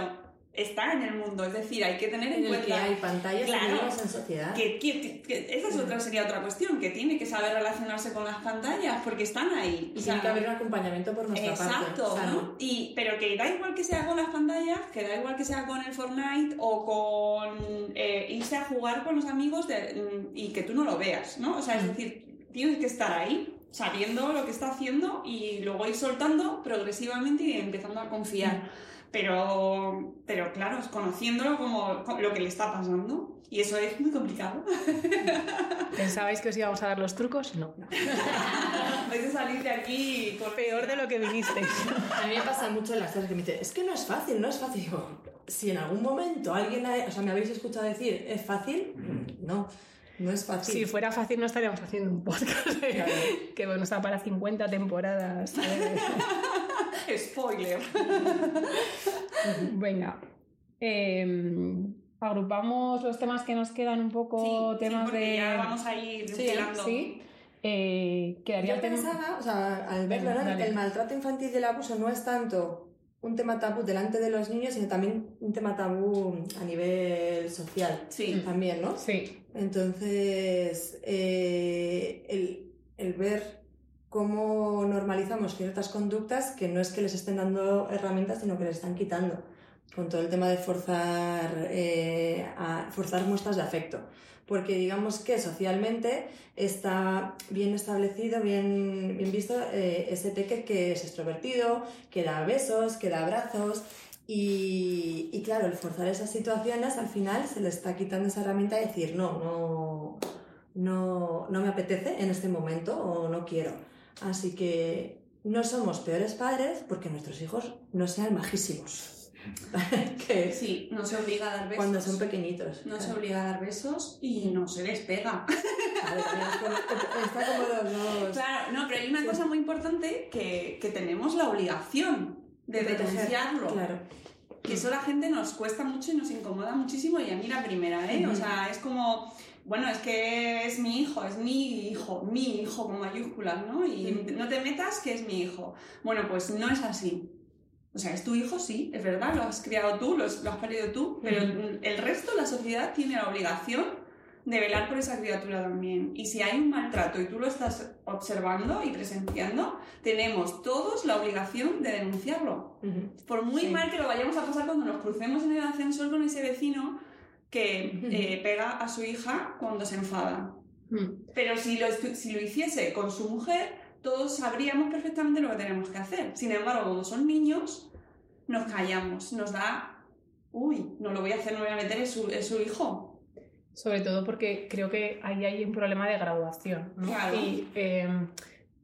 está en el mundo. Es decir, hay que tener en, En cuenta. que hay pantallas Claro. en sociedad. Que, que- que- esa es otra, sería otra cuestión, que tiene que saber relacionarse con las pantallas, porque están ahí. Y O sea, tiene que haber un acompañamiento por nuestra parte. Exacto. ¿no? Y, pero que da igual que sea con las pantallas, que da igual que sea con el Fortnite o con eh, irse a jugar con los amigos de- mm, y que tú no lo veas, ¿no? O sea, es decir, tienes que estar ahí sabiendo lo que está haciendo y luego ir soltando progresivamente y empezando a confiar. Pero, pero claro, es conociéndolo como co- lo que le está pasando. Y eso es muy complicado. ¿Pensabais que os íbamos a dar los trucos? No. Vais a salir de aquí con Peor de lo que vinisteis. A mí me pasa mucho en las clases que me dicen, es que no es fácil, no es fácil. Digo, si en algún momento alguien, ha- o sea, me habéis escuchado decir, ¿es fácil? No, no es fácil. Si fuera fácil no estaríamos haciendo un podcast eh, que bueno, está para 50 temporadas. eh. Spoiler. Venga. Eh, agrupamos los temas que nos quedan un poco Sí, temas de. ya vamos a ir Sí, sí. Eh, quedaría Yo pensaba, o sea, al verlo, Venga, ¿no? dale. el maltrato infantil y el abuso no es tanto un tema tabú delante de los niños, sino también un tema tabú a nivel social. Sí. También, ¿no? Sí, Entonces, eh, el, el ver cómo normalizamos ciertas conductas que no es que les estén dando herramientas, sino que les están quitando. Con todo el tema de forzar, eh, a, forzar muestras de afecto. Porque digamos que socialmente está bien establecido, bien, bien visto eh, ese peque que es extrovertido, que da besos, que da abrazos. Y, y claro, el forzar esas situaciones al final se le está quitando esa herramienta de decir, no, no, no, no me apetece en este momento o no quiero. Así que no somos peores padres porque nuestros hijos no sean majísimos. que Sí, no se obliga a dar besos. cuando son pequeñitos. No se obliga a dar besos y no se les pega. Está como los dos. Claro, no, pero hay una cosa muy importante que, que tenemos la obligación de proteger. denunciarlo. Claro. Que eso la gente nos cuesta mucho y nos incomoda muchísimo y a mí la primera, ¿eh? O sea, es como, bueno, es que es mi hijo, es mi hijo, mi hijo con mayúsculas, ¿no? Y no te metas que es mi hijo. Bueno, pues no es así. O sea, es tu hijo, sí, es verdad, lo has criado tú, lo has, parido tú, pero el, resto, la sociedad, tiene la obligación de velar por esa criatura también. Y si hay un maltrato y tú lo estás observando y presenciando, tenemos todos la obligación de denunciarlo. Por muy Sí. mal que lo vayamos a pasar cuando nos crucemos en el ascensor con ese vecino que eh, pega a su hija cuando se enfada. Mm. Pero si lo, si lo hiciese con su mujer, todos sabríamos perfectamente lo que tenemos que hacer. Sin embargo, como son niños, nos callamos, nos da, uy, no lo voy a hacer, no voy a meter, es su, es su hijo. Sobre todo porque creo que ahí hay un problema de graduación. ¿no? Claro. Y eh,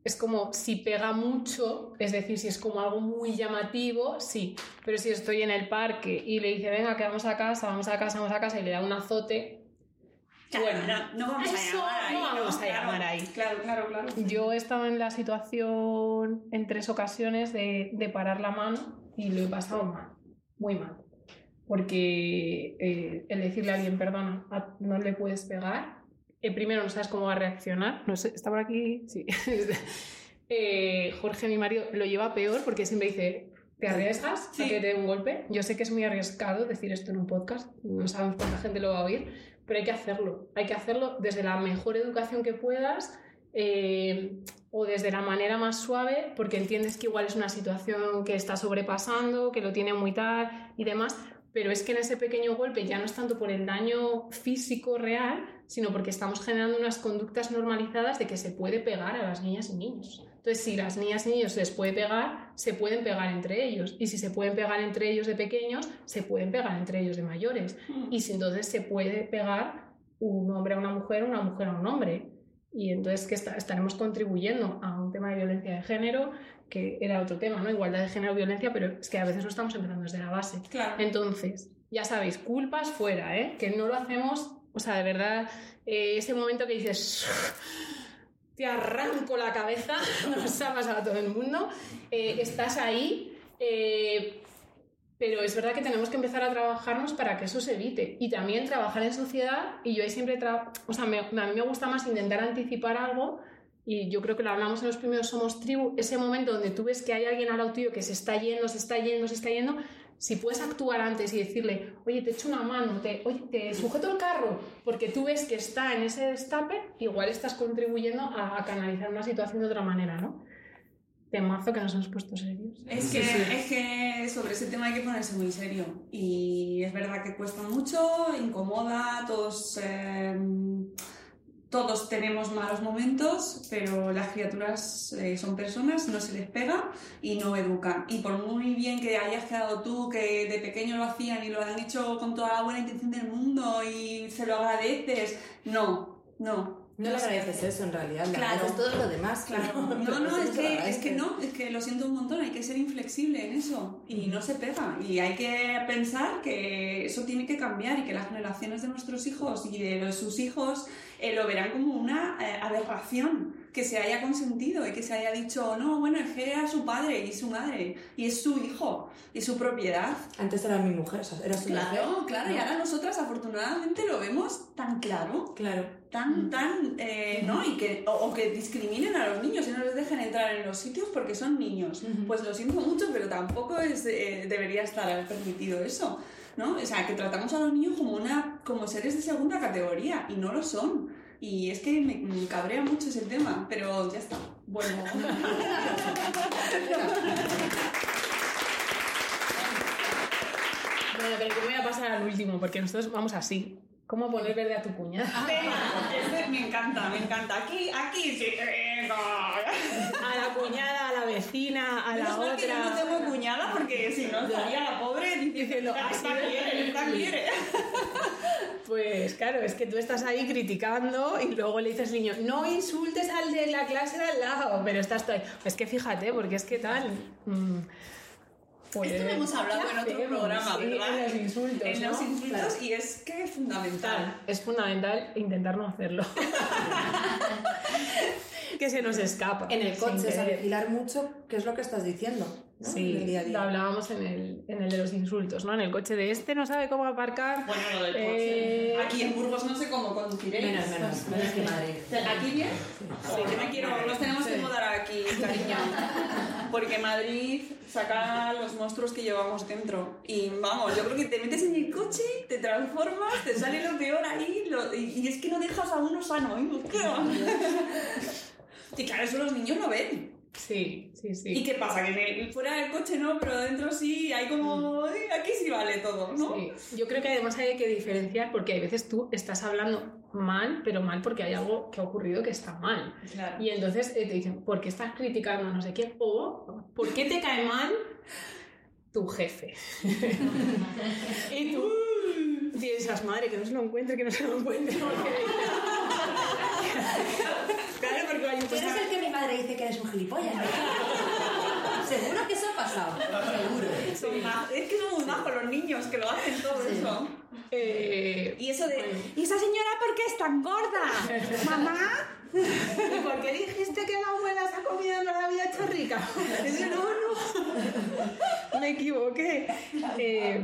es como si pega mucho, es decir, si es como algo muy llamativo, sí. Pero si estoy en el parque y le dice, venga, que vamos a casa, vamos a casa, vamos a casa, y le da un azote, Bueno, no, no vamos a eso llamar ahí. no vamos a Claro, llamar ahí. Claro, claro, claro. Yo he estado en la situación en tres ocasiones de, de parar la mano y lo he pasado mal, muy mal. Porque eh, el decirle a alguien, perdona, a- no le puedes pegar, eh, primero no sabes cómo va a reaccionar. No sé, ¿está por aquí? Sí. Eh, Jorge, mi marido, lo lleva peor porque siempre dice, ¿te arriesgas Sí. a que te dé un golpe? Yo sé que es muy arriesgado decir esto en un podcast, no sabemos cuánta gente lo va a oír, pero hay que hacerlo. Hay que hacerlo desde la mejor educación que puedas eh, o desde la manera más suave, porque entiendes que igual es una situación que está sobrepasando, que lo tiene muy tal y demás, pero es que en ese pequeño golpe ya no es tanto por el daño físico real, sino porque estamos generando unas conductas normalizadas de que se puede pegar a las niñas y niños. Entonces, si las niñas y niños se les puede pegar, se pueden pegar entre ellos. Y si se pueden pegar entre ellos de pequeños, se pueden pegar entre ellos de mayores. Y si entonces se puede pegar un hombre a una mujer, una mujer a un hombre. Y entonces que estaremos contribuyendo a un tema de violencia de género, que era otro tema, ¿no? Igualdad de género, violencia, pero es que a veces lo estamos empezando desde la base. Claro. Entonces, ya sabéis, culpas fuera, ¿eh? Que no lo hacemos, o sea, de verdad, eh, ese momento que dices, te arranco la cabeza, nos ha pasado a todo el mundo, eh, estás ahí, eh, pero es verdad que tenemos que empezar a trabajarnos para que eso se evite. Y también trabajar en sociedad, y yo ahí siempre, o sea, me- a mí me gusta más intentar anticipar algo, y yo creo que lo hablamos en los primeros Somos Tribu, ese momento donde tú ves que hay alguien al lado tuyo que se está yendo, se está yendo, se está yendo, si puedes actuar antes y decirle, oye, te echo una mano, te, oye, te sujeto el carro, porque tú ves que está en ese destape, igual estás contribuyendo a, a canalizar una situación de otra manera, ¿no? Temazo que nos hemos puesto serios. Es que, es que sobre ese tema hay que ponerse muy serio. Y es verdad que cuesta mucho, incomoda, todos, eh, todos tenemos malos momentos, pero las criaturas eh, son personas, no se les pega y no educan. Y por muy bien que hayas quedado tú, que de pequeño lo hacían y lo han hecho con toda la buena intención del mundo y se lo agradeces, no, no. No le agradeces eso en realidad, le Claro. agradeces todo lo demás. Claro, no, no, es que, es que no, es que lo siento un montón, hay que ser inflexible en eso y no se pega y hay que pensar que eso tiene que cambiar y que las generaciones de nuestros hijos y de sus hijos eh, lo verán como una eh, aberración, que se haya consentido y que se haya dicho, no, bueno, es que era su padre y su madre y es su hijo y su propiedad. Antes era mi mujer, o sea, era su mujer. Claro, claro, y ¿no? ahora nosotras afortunadamente lo vemos tan claro Claro. Tan, tan, eh, ¿no? Y que, o, o que discriminen a los niños y no les dejen entrar en los sitios porque son niños. Pues lo siento mucho, pero tampoco es, eh, debería estar permitido eso, ¿no? O sea, que tratamos a los niños como, una, como seres de segunda categoría y no lo son. Y es que me, me cabrea mucho ese tema, pero ya está. Bueno. Bueno, pero voy a pasar al último, porque nosotros vamos así. ¿Cómo poner verde a tu cuñada? Me encanta, me encanta. Aquí, aquí sí. A la cuñada, a la vecina, a la Menos mal que yo otra. no tengo cuñada porque si no estaría la pobre diciendo, esta quiere, esta quiere. Pues claro, es que tú estás ahí criticando y luego le dices al niño, no insultes al de la clase de al lado, pero estás tú ahí. Es que fíjate, porque es que tal. mm, pues, Esto lo hemos hablado ¿qué en otro programa, Sí, ¿verdad? En los insultos. En ¿no? los insultos Claro. y es que es fundamental. Es fundamental intentar no hacerlo. que se nos escapa. En el coche, o sea, querer. vigilar mucho qué es lo que estás diciendo. ¿No? Sí, en el día a lo día. hablábamos en el, en el de los insultos, ¿no? En el coche de este no sabe cómo aparcar. Bueno, lo del Eh, coche. Aquí en Burgos no sé cómo conduciréis. Menos, menos, menos que Madrid. ¿Aquí bien? Sí, que me quiero, nos tenemos que mudar aquí, cariño. Porque Madrid saca los monstruos que llevamos dentro. Y vamos, yo creo que te metes en el coche, te transformas, te sale lo peor ahí, lo- y, y es que no dejas a uno sano. ¿eh? Y claro, eso los niños no ven. Sí, sí, sí. ¿Y qué pasa? Que en el- fuera del coche no, pero dentro sí, hay como... "Ay, Aquí sí vale todo, ¿no? Sí. Yo creo que además hay que diferenciar porque hay veces tú estás hablando mal, pero mal porque hay algo que ha ocurrido que está mal. Claro. Y entonces eh, te dicen, ¿por qué estás criticando a no sé quién? O, ¿por qué te cae mal tu jefe? y tú piensas, madre, que no se lo encuentre, que no se lo encuentre. Claro, porque hay un Madre dice que eres un gilipollas. Seguro que eso ha pasado. Seguro. Ma- es que son muy majos los niños que lo hacen todo eso. Eh, Y eso de, ¿y esa señora por qué es tan gorda? ¿Mamá? ¿Y por qué dijiste que la abuela esa comida no la había hecho rica? No, no. Me equivoqué. Eh,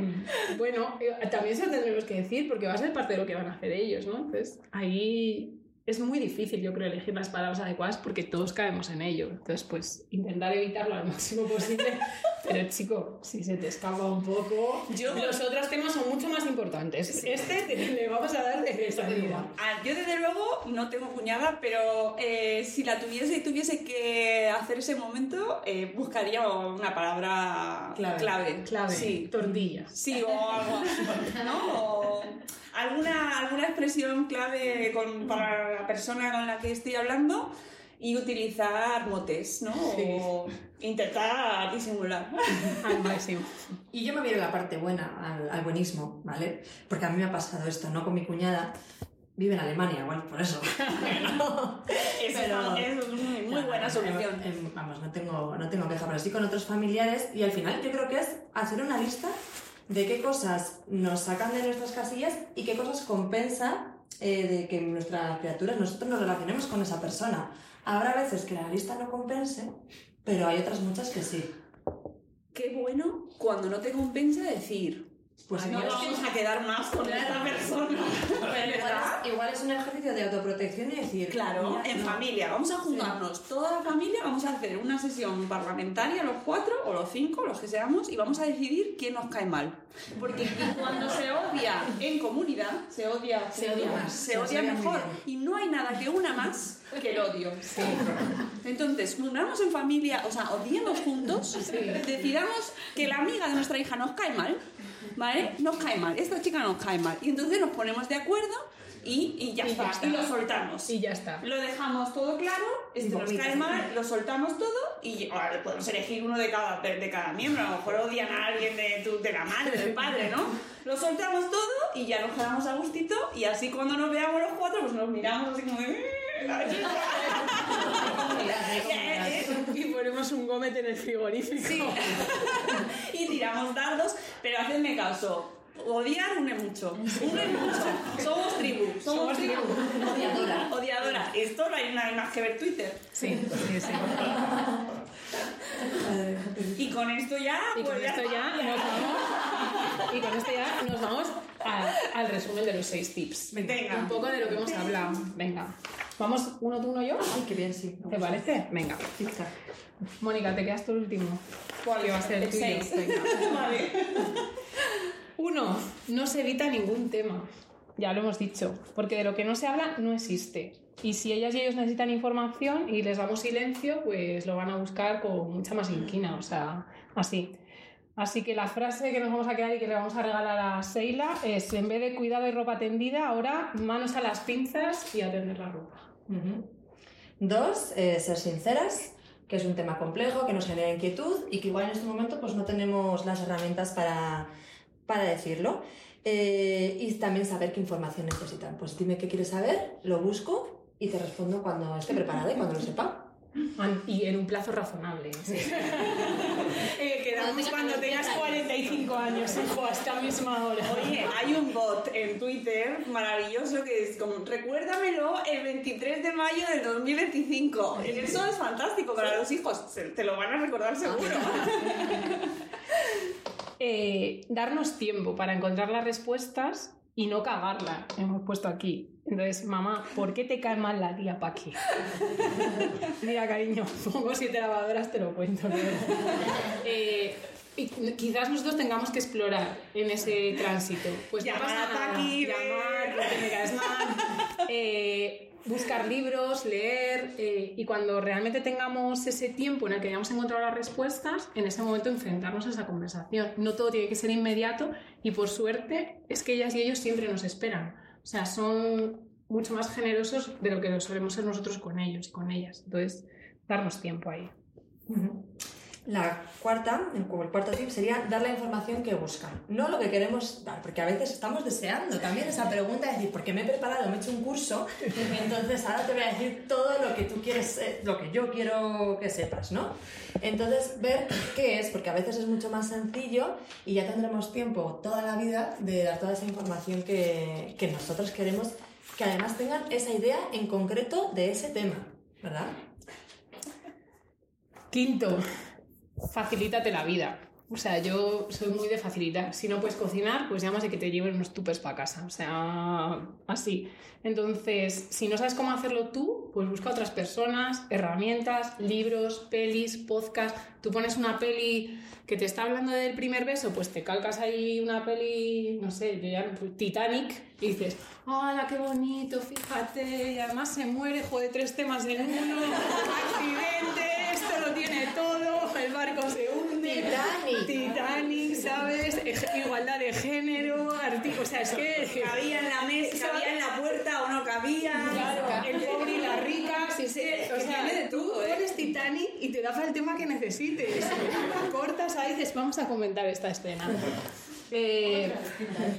bueno, eh, también se lo tendremos que decir porque va a ser parte de lo que van a hacer ellos, ¿no? Entonces, ahí es muy difícil, yo creo, elegir las palabras adecuadas porque todos caemos en ello. Entonces, pues, intentar evitarlo al máximo posible. Pero, chico, si se te escapa un poco, Yo- los otros temas son mucho más importantes. Este te- le vamos a dar de salida. Ah, yo desde luego no tengo cuñada, pero eh, si la tuviese y tuviese que hacer ese momento, eh, buscaría una palabra Clave. clave. Clave, Sí. tortillas. Sí, o algo así, ¿no? O alguna, alguna expresión clave con- para la persona con la que estoy hablando y utilizar motes, ¿no? O intentar disimular. Al máximo. Y yo me voy a la parte buena, al, al buenismo, ¿vale? Porque a mí me ha pasado esto, ¿no? Con mi cuñada. Vive en Alemania, igual, por eso. Eso Pero- es muy, muy buena solución. Em, em, Vamos, no tengo, no tengo queja, pero sí con otros familiares. Y al final yo creo que es hacer una lista de qué cosas nos sacan de nuestras casillas y qué cosas compensa eh, de que nuestras criaturas, nosotros nos relacionemos con esa persona. Habrá veces que la lista no compense, pero hay otras muchas que sí. Qué bueno cuando no te compensa decir, Pues no nos vamos a quedar más con esta persona. Igual, es, un ejercicio de autoprotección y decir... Claro, mira, en no. familia, vamos a juntarnos, toda la familia, vamos a hacer una sesión parlamentaria, los cuatro o los cinco, los que seamos, y vamos a decidir quién nos cae mal. Porque cuando se odia en comunidad, se odia, Se odia más, se se odia odia mejor. Y no hay nada que una más que el odio. Entonces, unamos en familia, o sea, odiemos juntos, decidamos que la amiga de nuestra hija nos cae mal, ¿vale? Nos cae mal, esta chica nos cae mal. Y entonces nos ponemos de acuerdo y, y ya, Y está, ya está. y lo soltamos. Y ya está. Lo dejamos todo claro, este nos cae mal, lo soltamos todo y ahora podemos elegir uno de cada, de cada miembro. A lo mejor odian a alguien de, tu, de la madre, del padre, ¿no? Lo soltamos todo y ya nos quedamos a gustito y así cuando nos veamos los cuatro pues nos miramos así como. "Eh, la chica". Y ponemos un gómez en el frigorífico. Sí. y pero hacedme caso. Odiar une mucho. Une mucho. Somos tribu. Somos, Somos tribu. tribu. Odiadora. Odiadora. Esto no hay nada más que ver Twitter. Sí, sí, sí. Y con esto ya. Y con pues esto está. ya nos vamos. Y con esto ya nos vamos a- al resumen de los seis tips. Venga. Un poco de lo que hemos hablado. Venga. Vamos, uno tú, uno yo. Ay, qué bien, sí. ¿Te parece? Venga. Tic-tac. Mónica, te quedas tú el último. ¿Cuál va a ser el tuyo. seis. Venga. Vale. Uno, no se evita ningún tema. Ya lo hemos dicho, porque de lo que no se habla no existe. Y si ellas y ellos necesitan información y les damos silencio, pues lo van a buscar con mucha más inquina, o sea, así. Así que la frase que nos vamos a quedar y que le vamos a regalar a Seila es, en vez de cuidado y ropa tendida, ahora manos a las pinzas y a tender la ropa. Dos, eh, ser sinceras, que es un tema complejo, que nos genera inquietud y que igual en este momento pues no tenemos las herramientas para, para decirlo. Eh, y también saber qué información necesitan. Pues dime qué quieres saber, lo busco y te respondo cuando esté preparada y cuando lo sepa. Y en un plazo razonable. Eh, quedamos cuando tengas 45 años, hijo, a esta misma hora. Oye, hay un bot en Twitter maravilloso que es como, recuérdamelo el 23 de mayo del 2025. Eso es fantástico para los hijos, se- te lo van a recordar seguro. Eh, darnos tiempo para encontrar las respuestas y no cagarla, hemos puesto aquí. Entonces, mamá, ¿por qué te cae mal la tía Paqui? Mira, cariño, pongo siete lavadoras, te lo cuento. luego. Eh, y quizás nosotros tengamos que explorar en ese tránsito. Pues no Llamar pasa a nada, Paqui, llamar, porque me caes mal, eh, buscar libros, leer, eh, y cuando realmente tengamos ese tiempo en el que hayamos encontrado las respuestas, en ese momento enfrentarnos a esa conversación. No todo tiene que ser inmediato y por suerte es que ellas y ellos siempre nos esperan. O sea, son mucho más generosos de lo que lo solemos ser nosotros con ellos y con ellas. Entonces, darnos tiempo ahí. La cuarta, el, el cuarto tip sería dar la información que buscan, no lo que queremos dar, porque a veces estamos deseando también esa pregunta de decir, porque me he preparado, me he hecho un curso, entonces ahora te voy a decir todo lo que tú quieres, eh, lo que yo quiero que sepas, ¿no? Entonces, ver qué es, porque a veces es mucho más sencillo y ya tendremos tiempo toda la vida de dar toda esa información que, que nosotros queremos, que además tengan esa idea en concreto de ese tema, ¿verdad? Quinto, facilítate la vida. O sea, yo soy muy de facilitar. Si no puedes cocinar, pues llamas de que te lleven unos tupes para casa. O sea, así. Entonces, si no sabes cómo hacerlo tú, pues busca otras personas, herramientas, libros, pelis, podcast. Tú pones una peli que te está hablando del primer beso, pues te calcas ahí una peli, no sé, yo ya, Titanic, y dices, ¡hala, qué bonito! Fíjate, y además se muere, joder, tres temas en uno, accidente, tiene todo, el barco se hunde. Titanic. Titanic, ¿sabes? Ej- Igualdad de género, artículos, o sea, es que... Cabía en la mesa, cabía en la puerta o no cabía. Claro, el pobre y la rica, sí, sí, o sea, de tú todo, ¿eh? Titanic y te da para el tema que necesites. Cortas ahí y dices, vamos a comentar esta escena. Eh,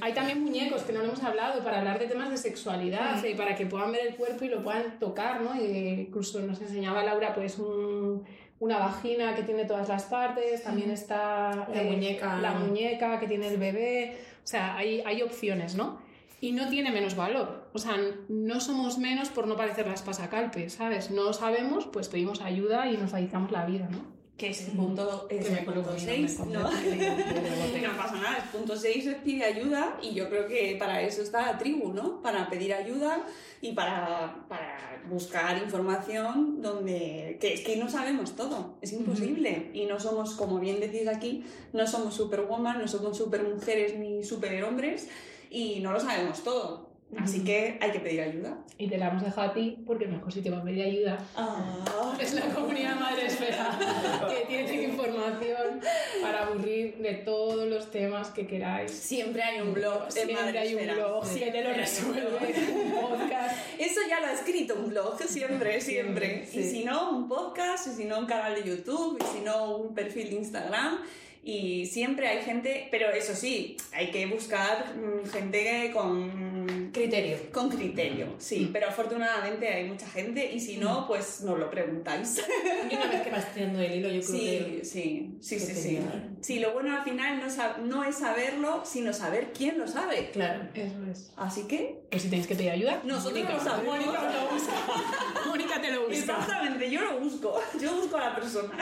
hay también muñecos que no lo hemos hablado para hablar de temas de sexualidad y para que puedan ver el cuerpo y lo puedan tocar, ¿no? Y incluso nos enseñaba Laura pues un- una vagina que tiene todas las partes, también está La muñeca. la muñeca que tiene el bebé, o sea, hay, hay opciones, ¿no? Y no tiene menos valor, o sea, no somos menos por no parecer las pasacalpes, ¿sabes? No sabemos, pues pedimos ayuda y nos facilitamos la vida, ¿no? Que es el punto, es Que me el punto coloco, 6, no ¿no? pasa nada, el punto 6 es pide ayuda y yo creo que para eso está la tribu, ¿no? Para pedir ayuda y para, para buscar información donde... que es que no sabemos todo, es imposible. Y no somos, como bien decís aquí, no somos superwoman, no somos supermujeres ni superhombres y no lo sabemos todo. Así que hay que pedir ayuda. Y te la hemos dejado a ti porque mejor si te va a pedir ayuda Ah. es la comunidad Madre Esfera que tiene información para aburrir de todos los temas que queráis. Siempre hay un blog. en Siempre hay un blog que te lo resuelve, un podcast. Eso ya lo ha escrito un blog, siempre, siempre. Y si no, un podcast, y si no, un canal de YouTube, y si no, un perfil de Instagram. Y siempre hay gente, pero eso sí, hay que buscar mm, gente con Criterio. con criterio, sí. Pero afortunadamente hay mucha gente, y si no, pues nos lo preguntáis. Y una vez que vas tirando el hilo, yo creo Sí, que... sí, sí, sí, que sí. Sí, lo bueno al final no, sab- no es saberlo, sino saber quién lo sabe. Claro. Eso es. Así que Pues si tenéis que pedir ayuda, Nosotros Mónica, lo sabemos. Mónica lo busca. Mónica te lo busca. Exactamente, yo lo busco, yo busco a la persona.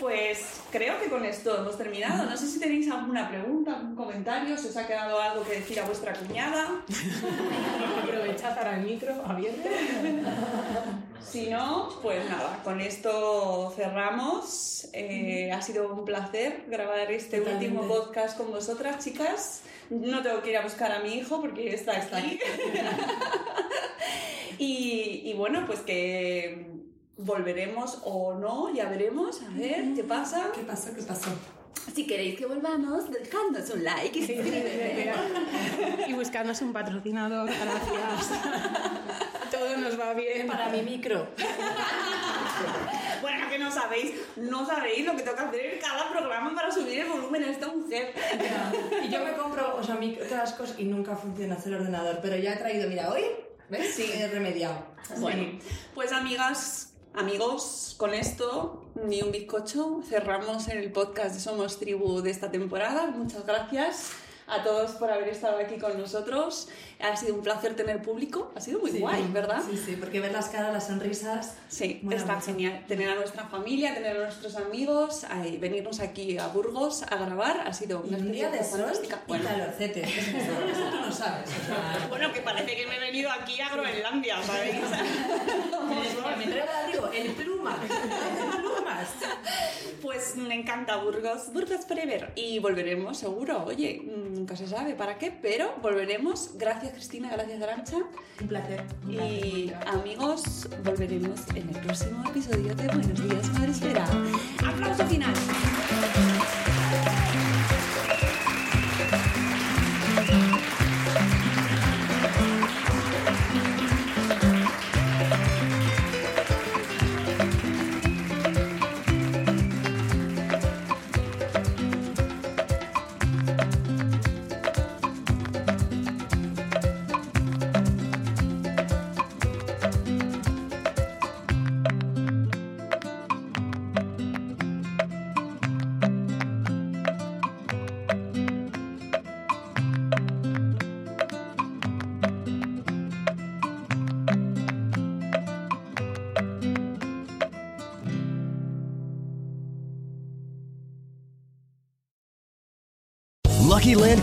Pues creo que con esto hemos terminado. No sé si tenéis alguna pregunta, algún comentario, si os ha quedado algo que decir a vuestra cuñada. Aprovechad para el micro abierto. Si no, pues nada, con esto cerramos. Eh, ha sido un placer grabar este Totalmente. último podcast con vosotras, chicas. No tengo que ir a buscar a mi hijo porque está, está aquí. y, y bueno, pues que volveremos o no, ya veremos, a ver qué pasa. ¿Qué pasó? ¿Qué pasó? Si queréis que volvamos, dejadnos un like y suscribirte. y buscadnos un patrocinador, gracias. Todo nos va bien. Para mi micro. Bueno, que no sabéis, no sabéis lo que tengo que hacer en cada programa para subir el volumen a esta mujer. Y yo me compro, o sea, mi cascos y nunca funciona hacer el ordenador, pero ya he traído, mira, hoy, ¿ves? Sí. He remediado. Bueno, pues amigas, amigos, con esto ni un bizcocho. Cerramos el podcast de Somos Tribu de esta temporada. Muchas gracias a todos por haber estado aquí con nosotros. Ha sido un placer tener público, ha sido muy Sí, guay, ¿verdad? Sí, sí, porque ver las caras, las sonrisas. Sí, está mucho. genial. Tener a nuestra familia, tener a nuestros amigos, ay, venirnos aquí a Burgos a grabar, ha sido una un día de experiencia sol fantástica. y calorcete. Es que eso, tú no sabes. O sea, Bueno, que parece que me he venido aquí a Groenlandia, ¿sabéis? me, me traigo el abrigo, el plumas. Pues me encanta Burgos, Burgos Forever. Y volveremos seguro, oye, nunca se sabe para qué, pero volveremos. Gracias Cristina, gracias Arancha. Un placer. un Y placer. amigos, volveremos en el próximo episodio de Buenos Días Madre Esfera. ¡Aplauso final!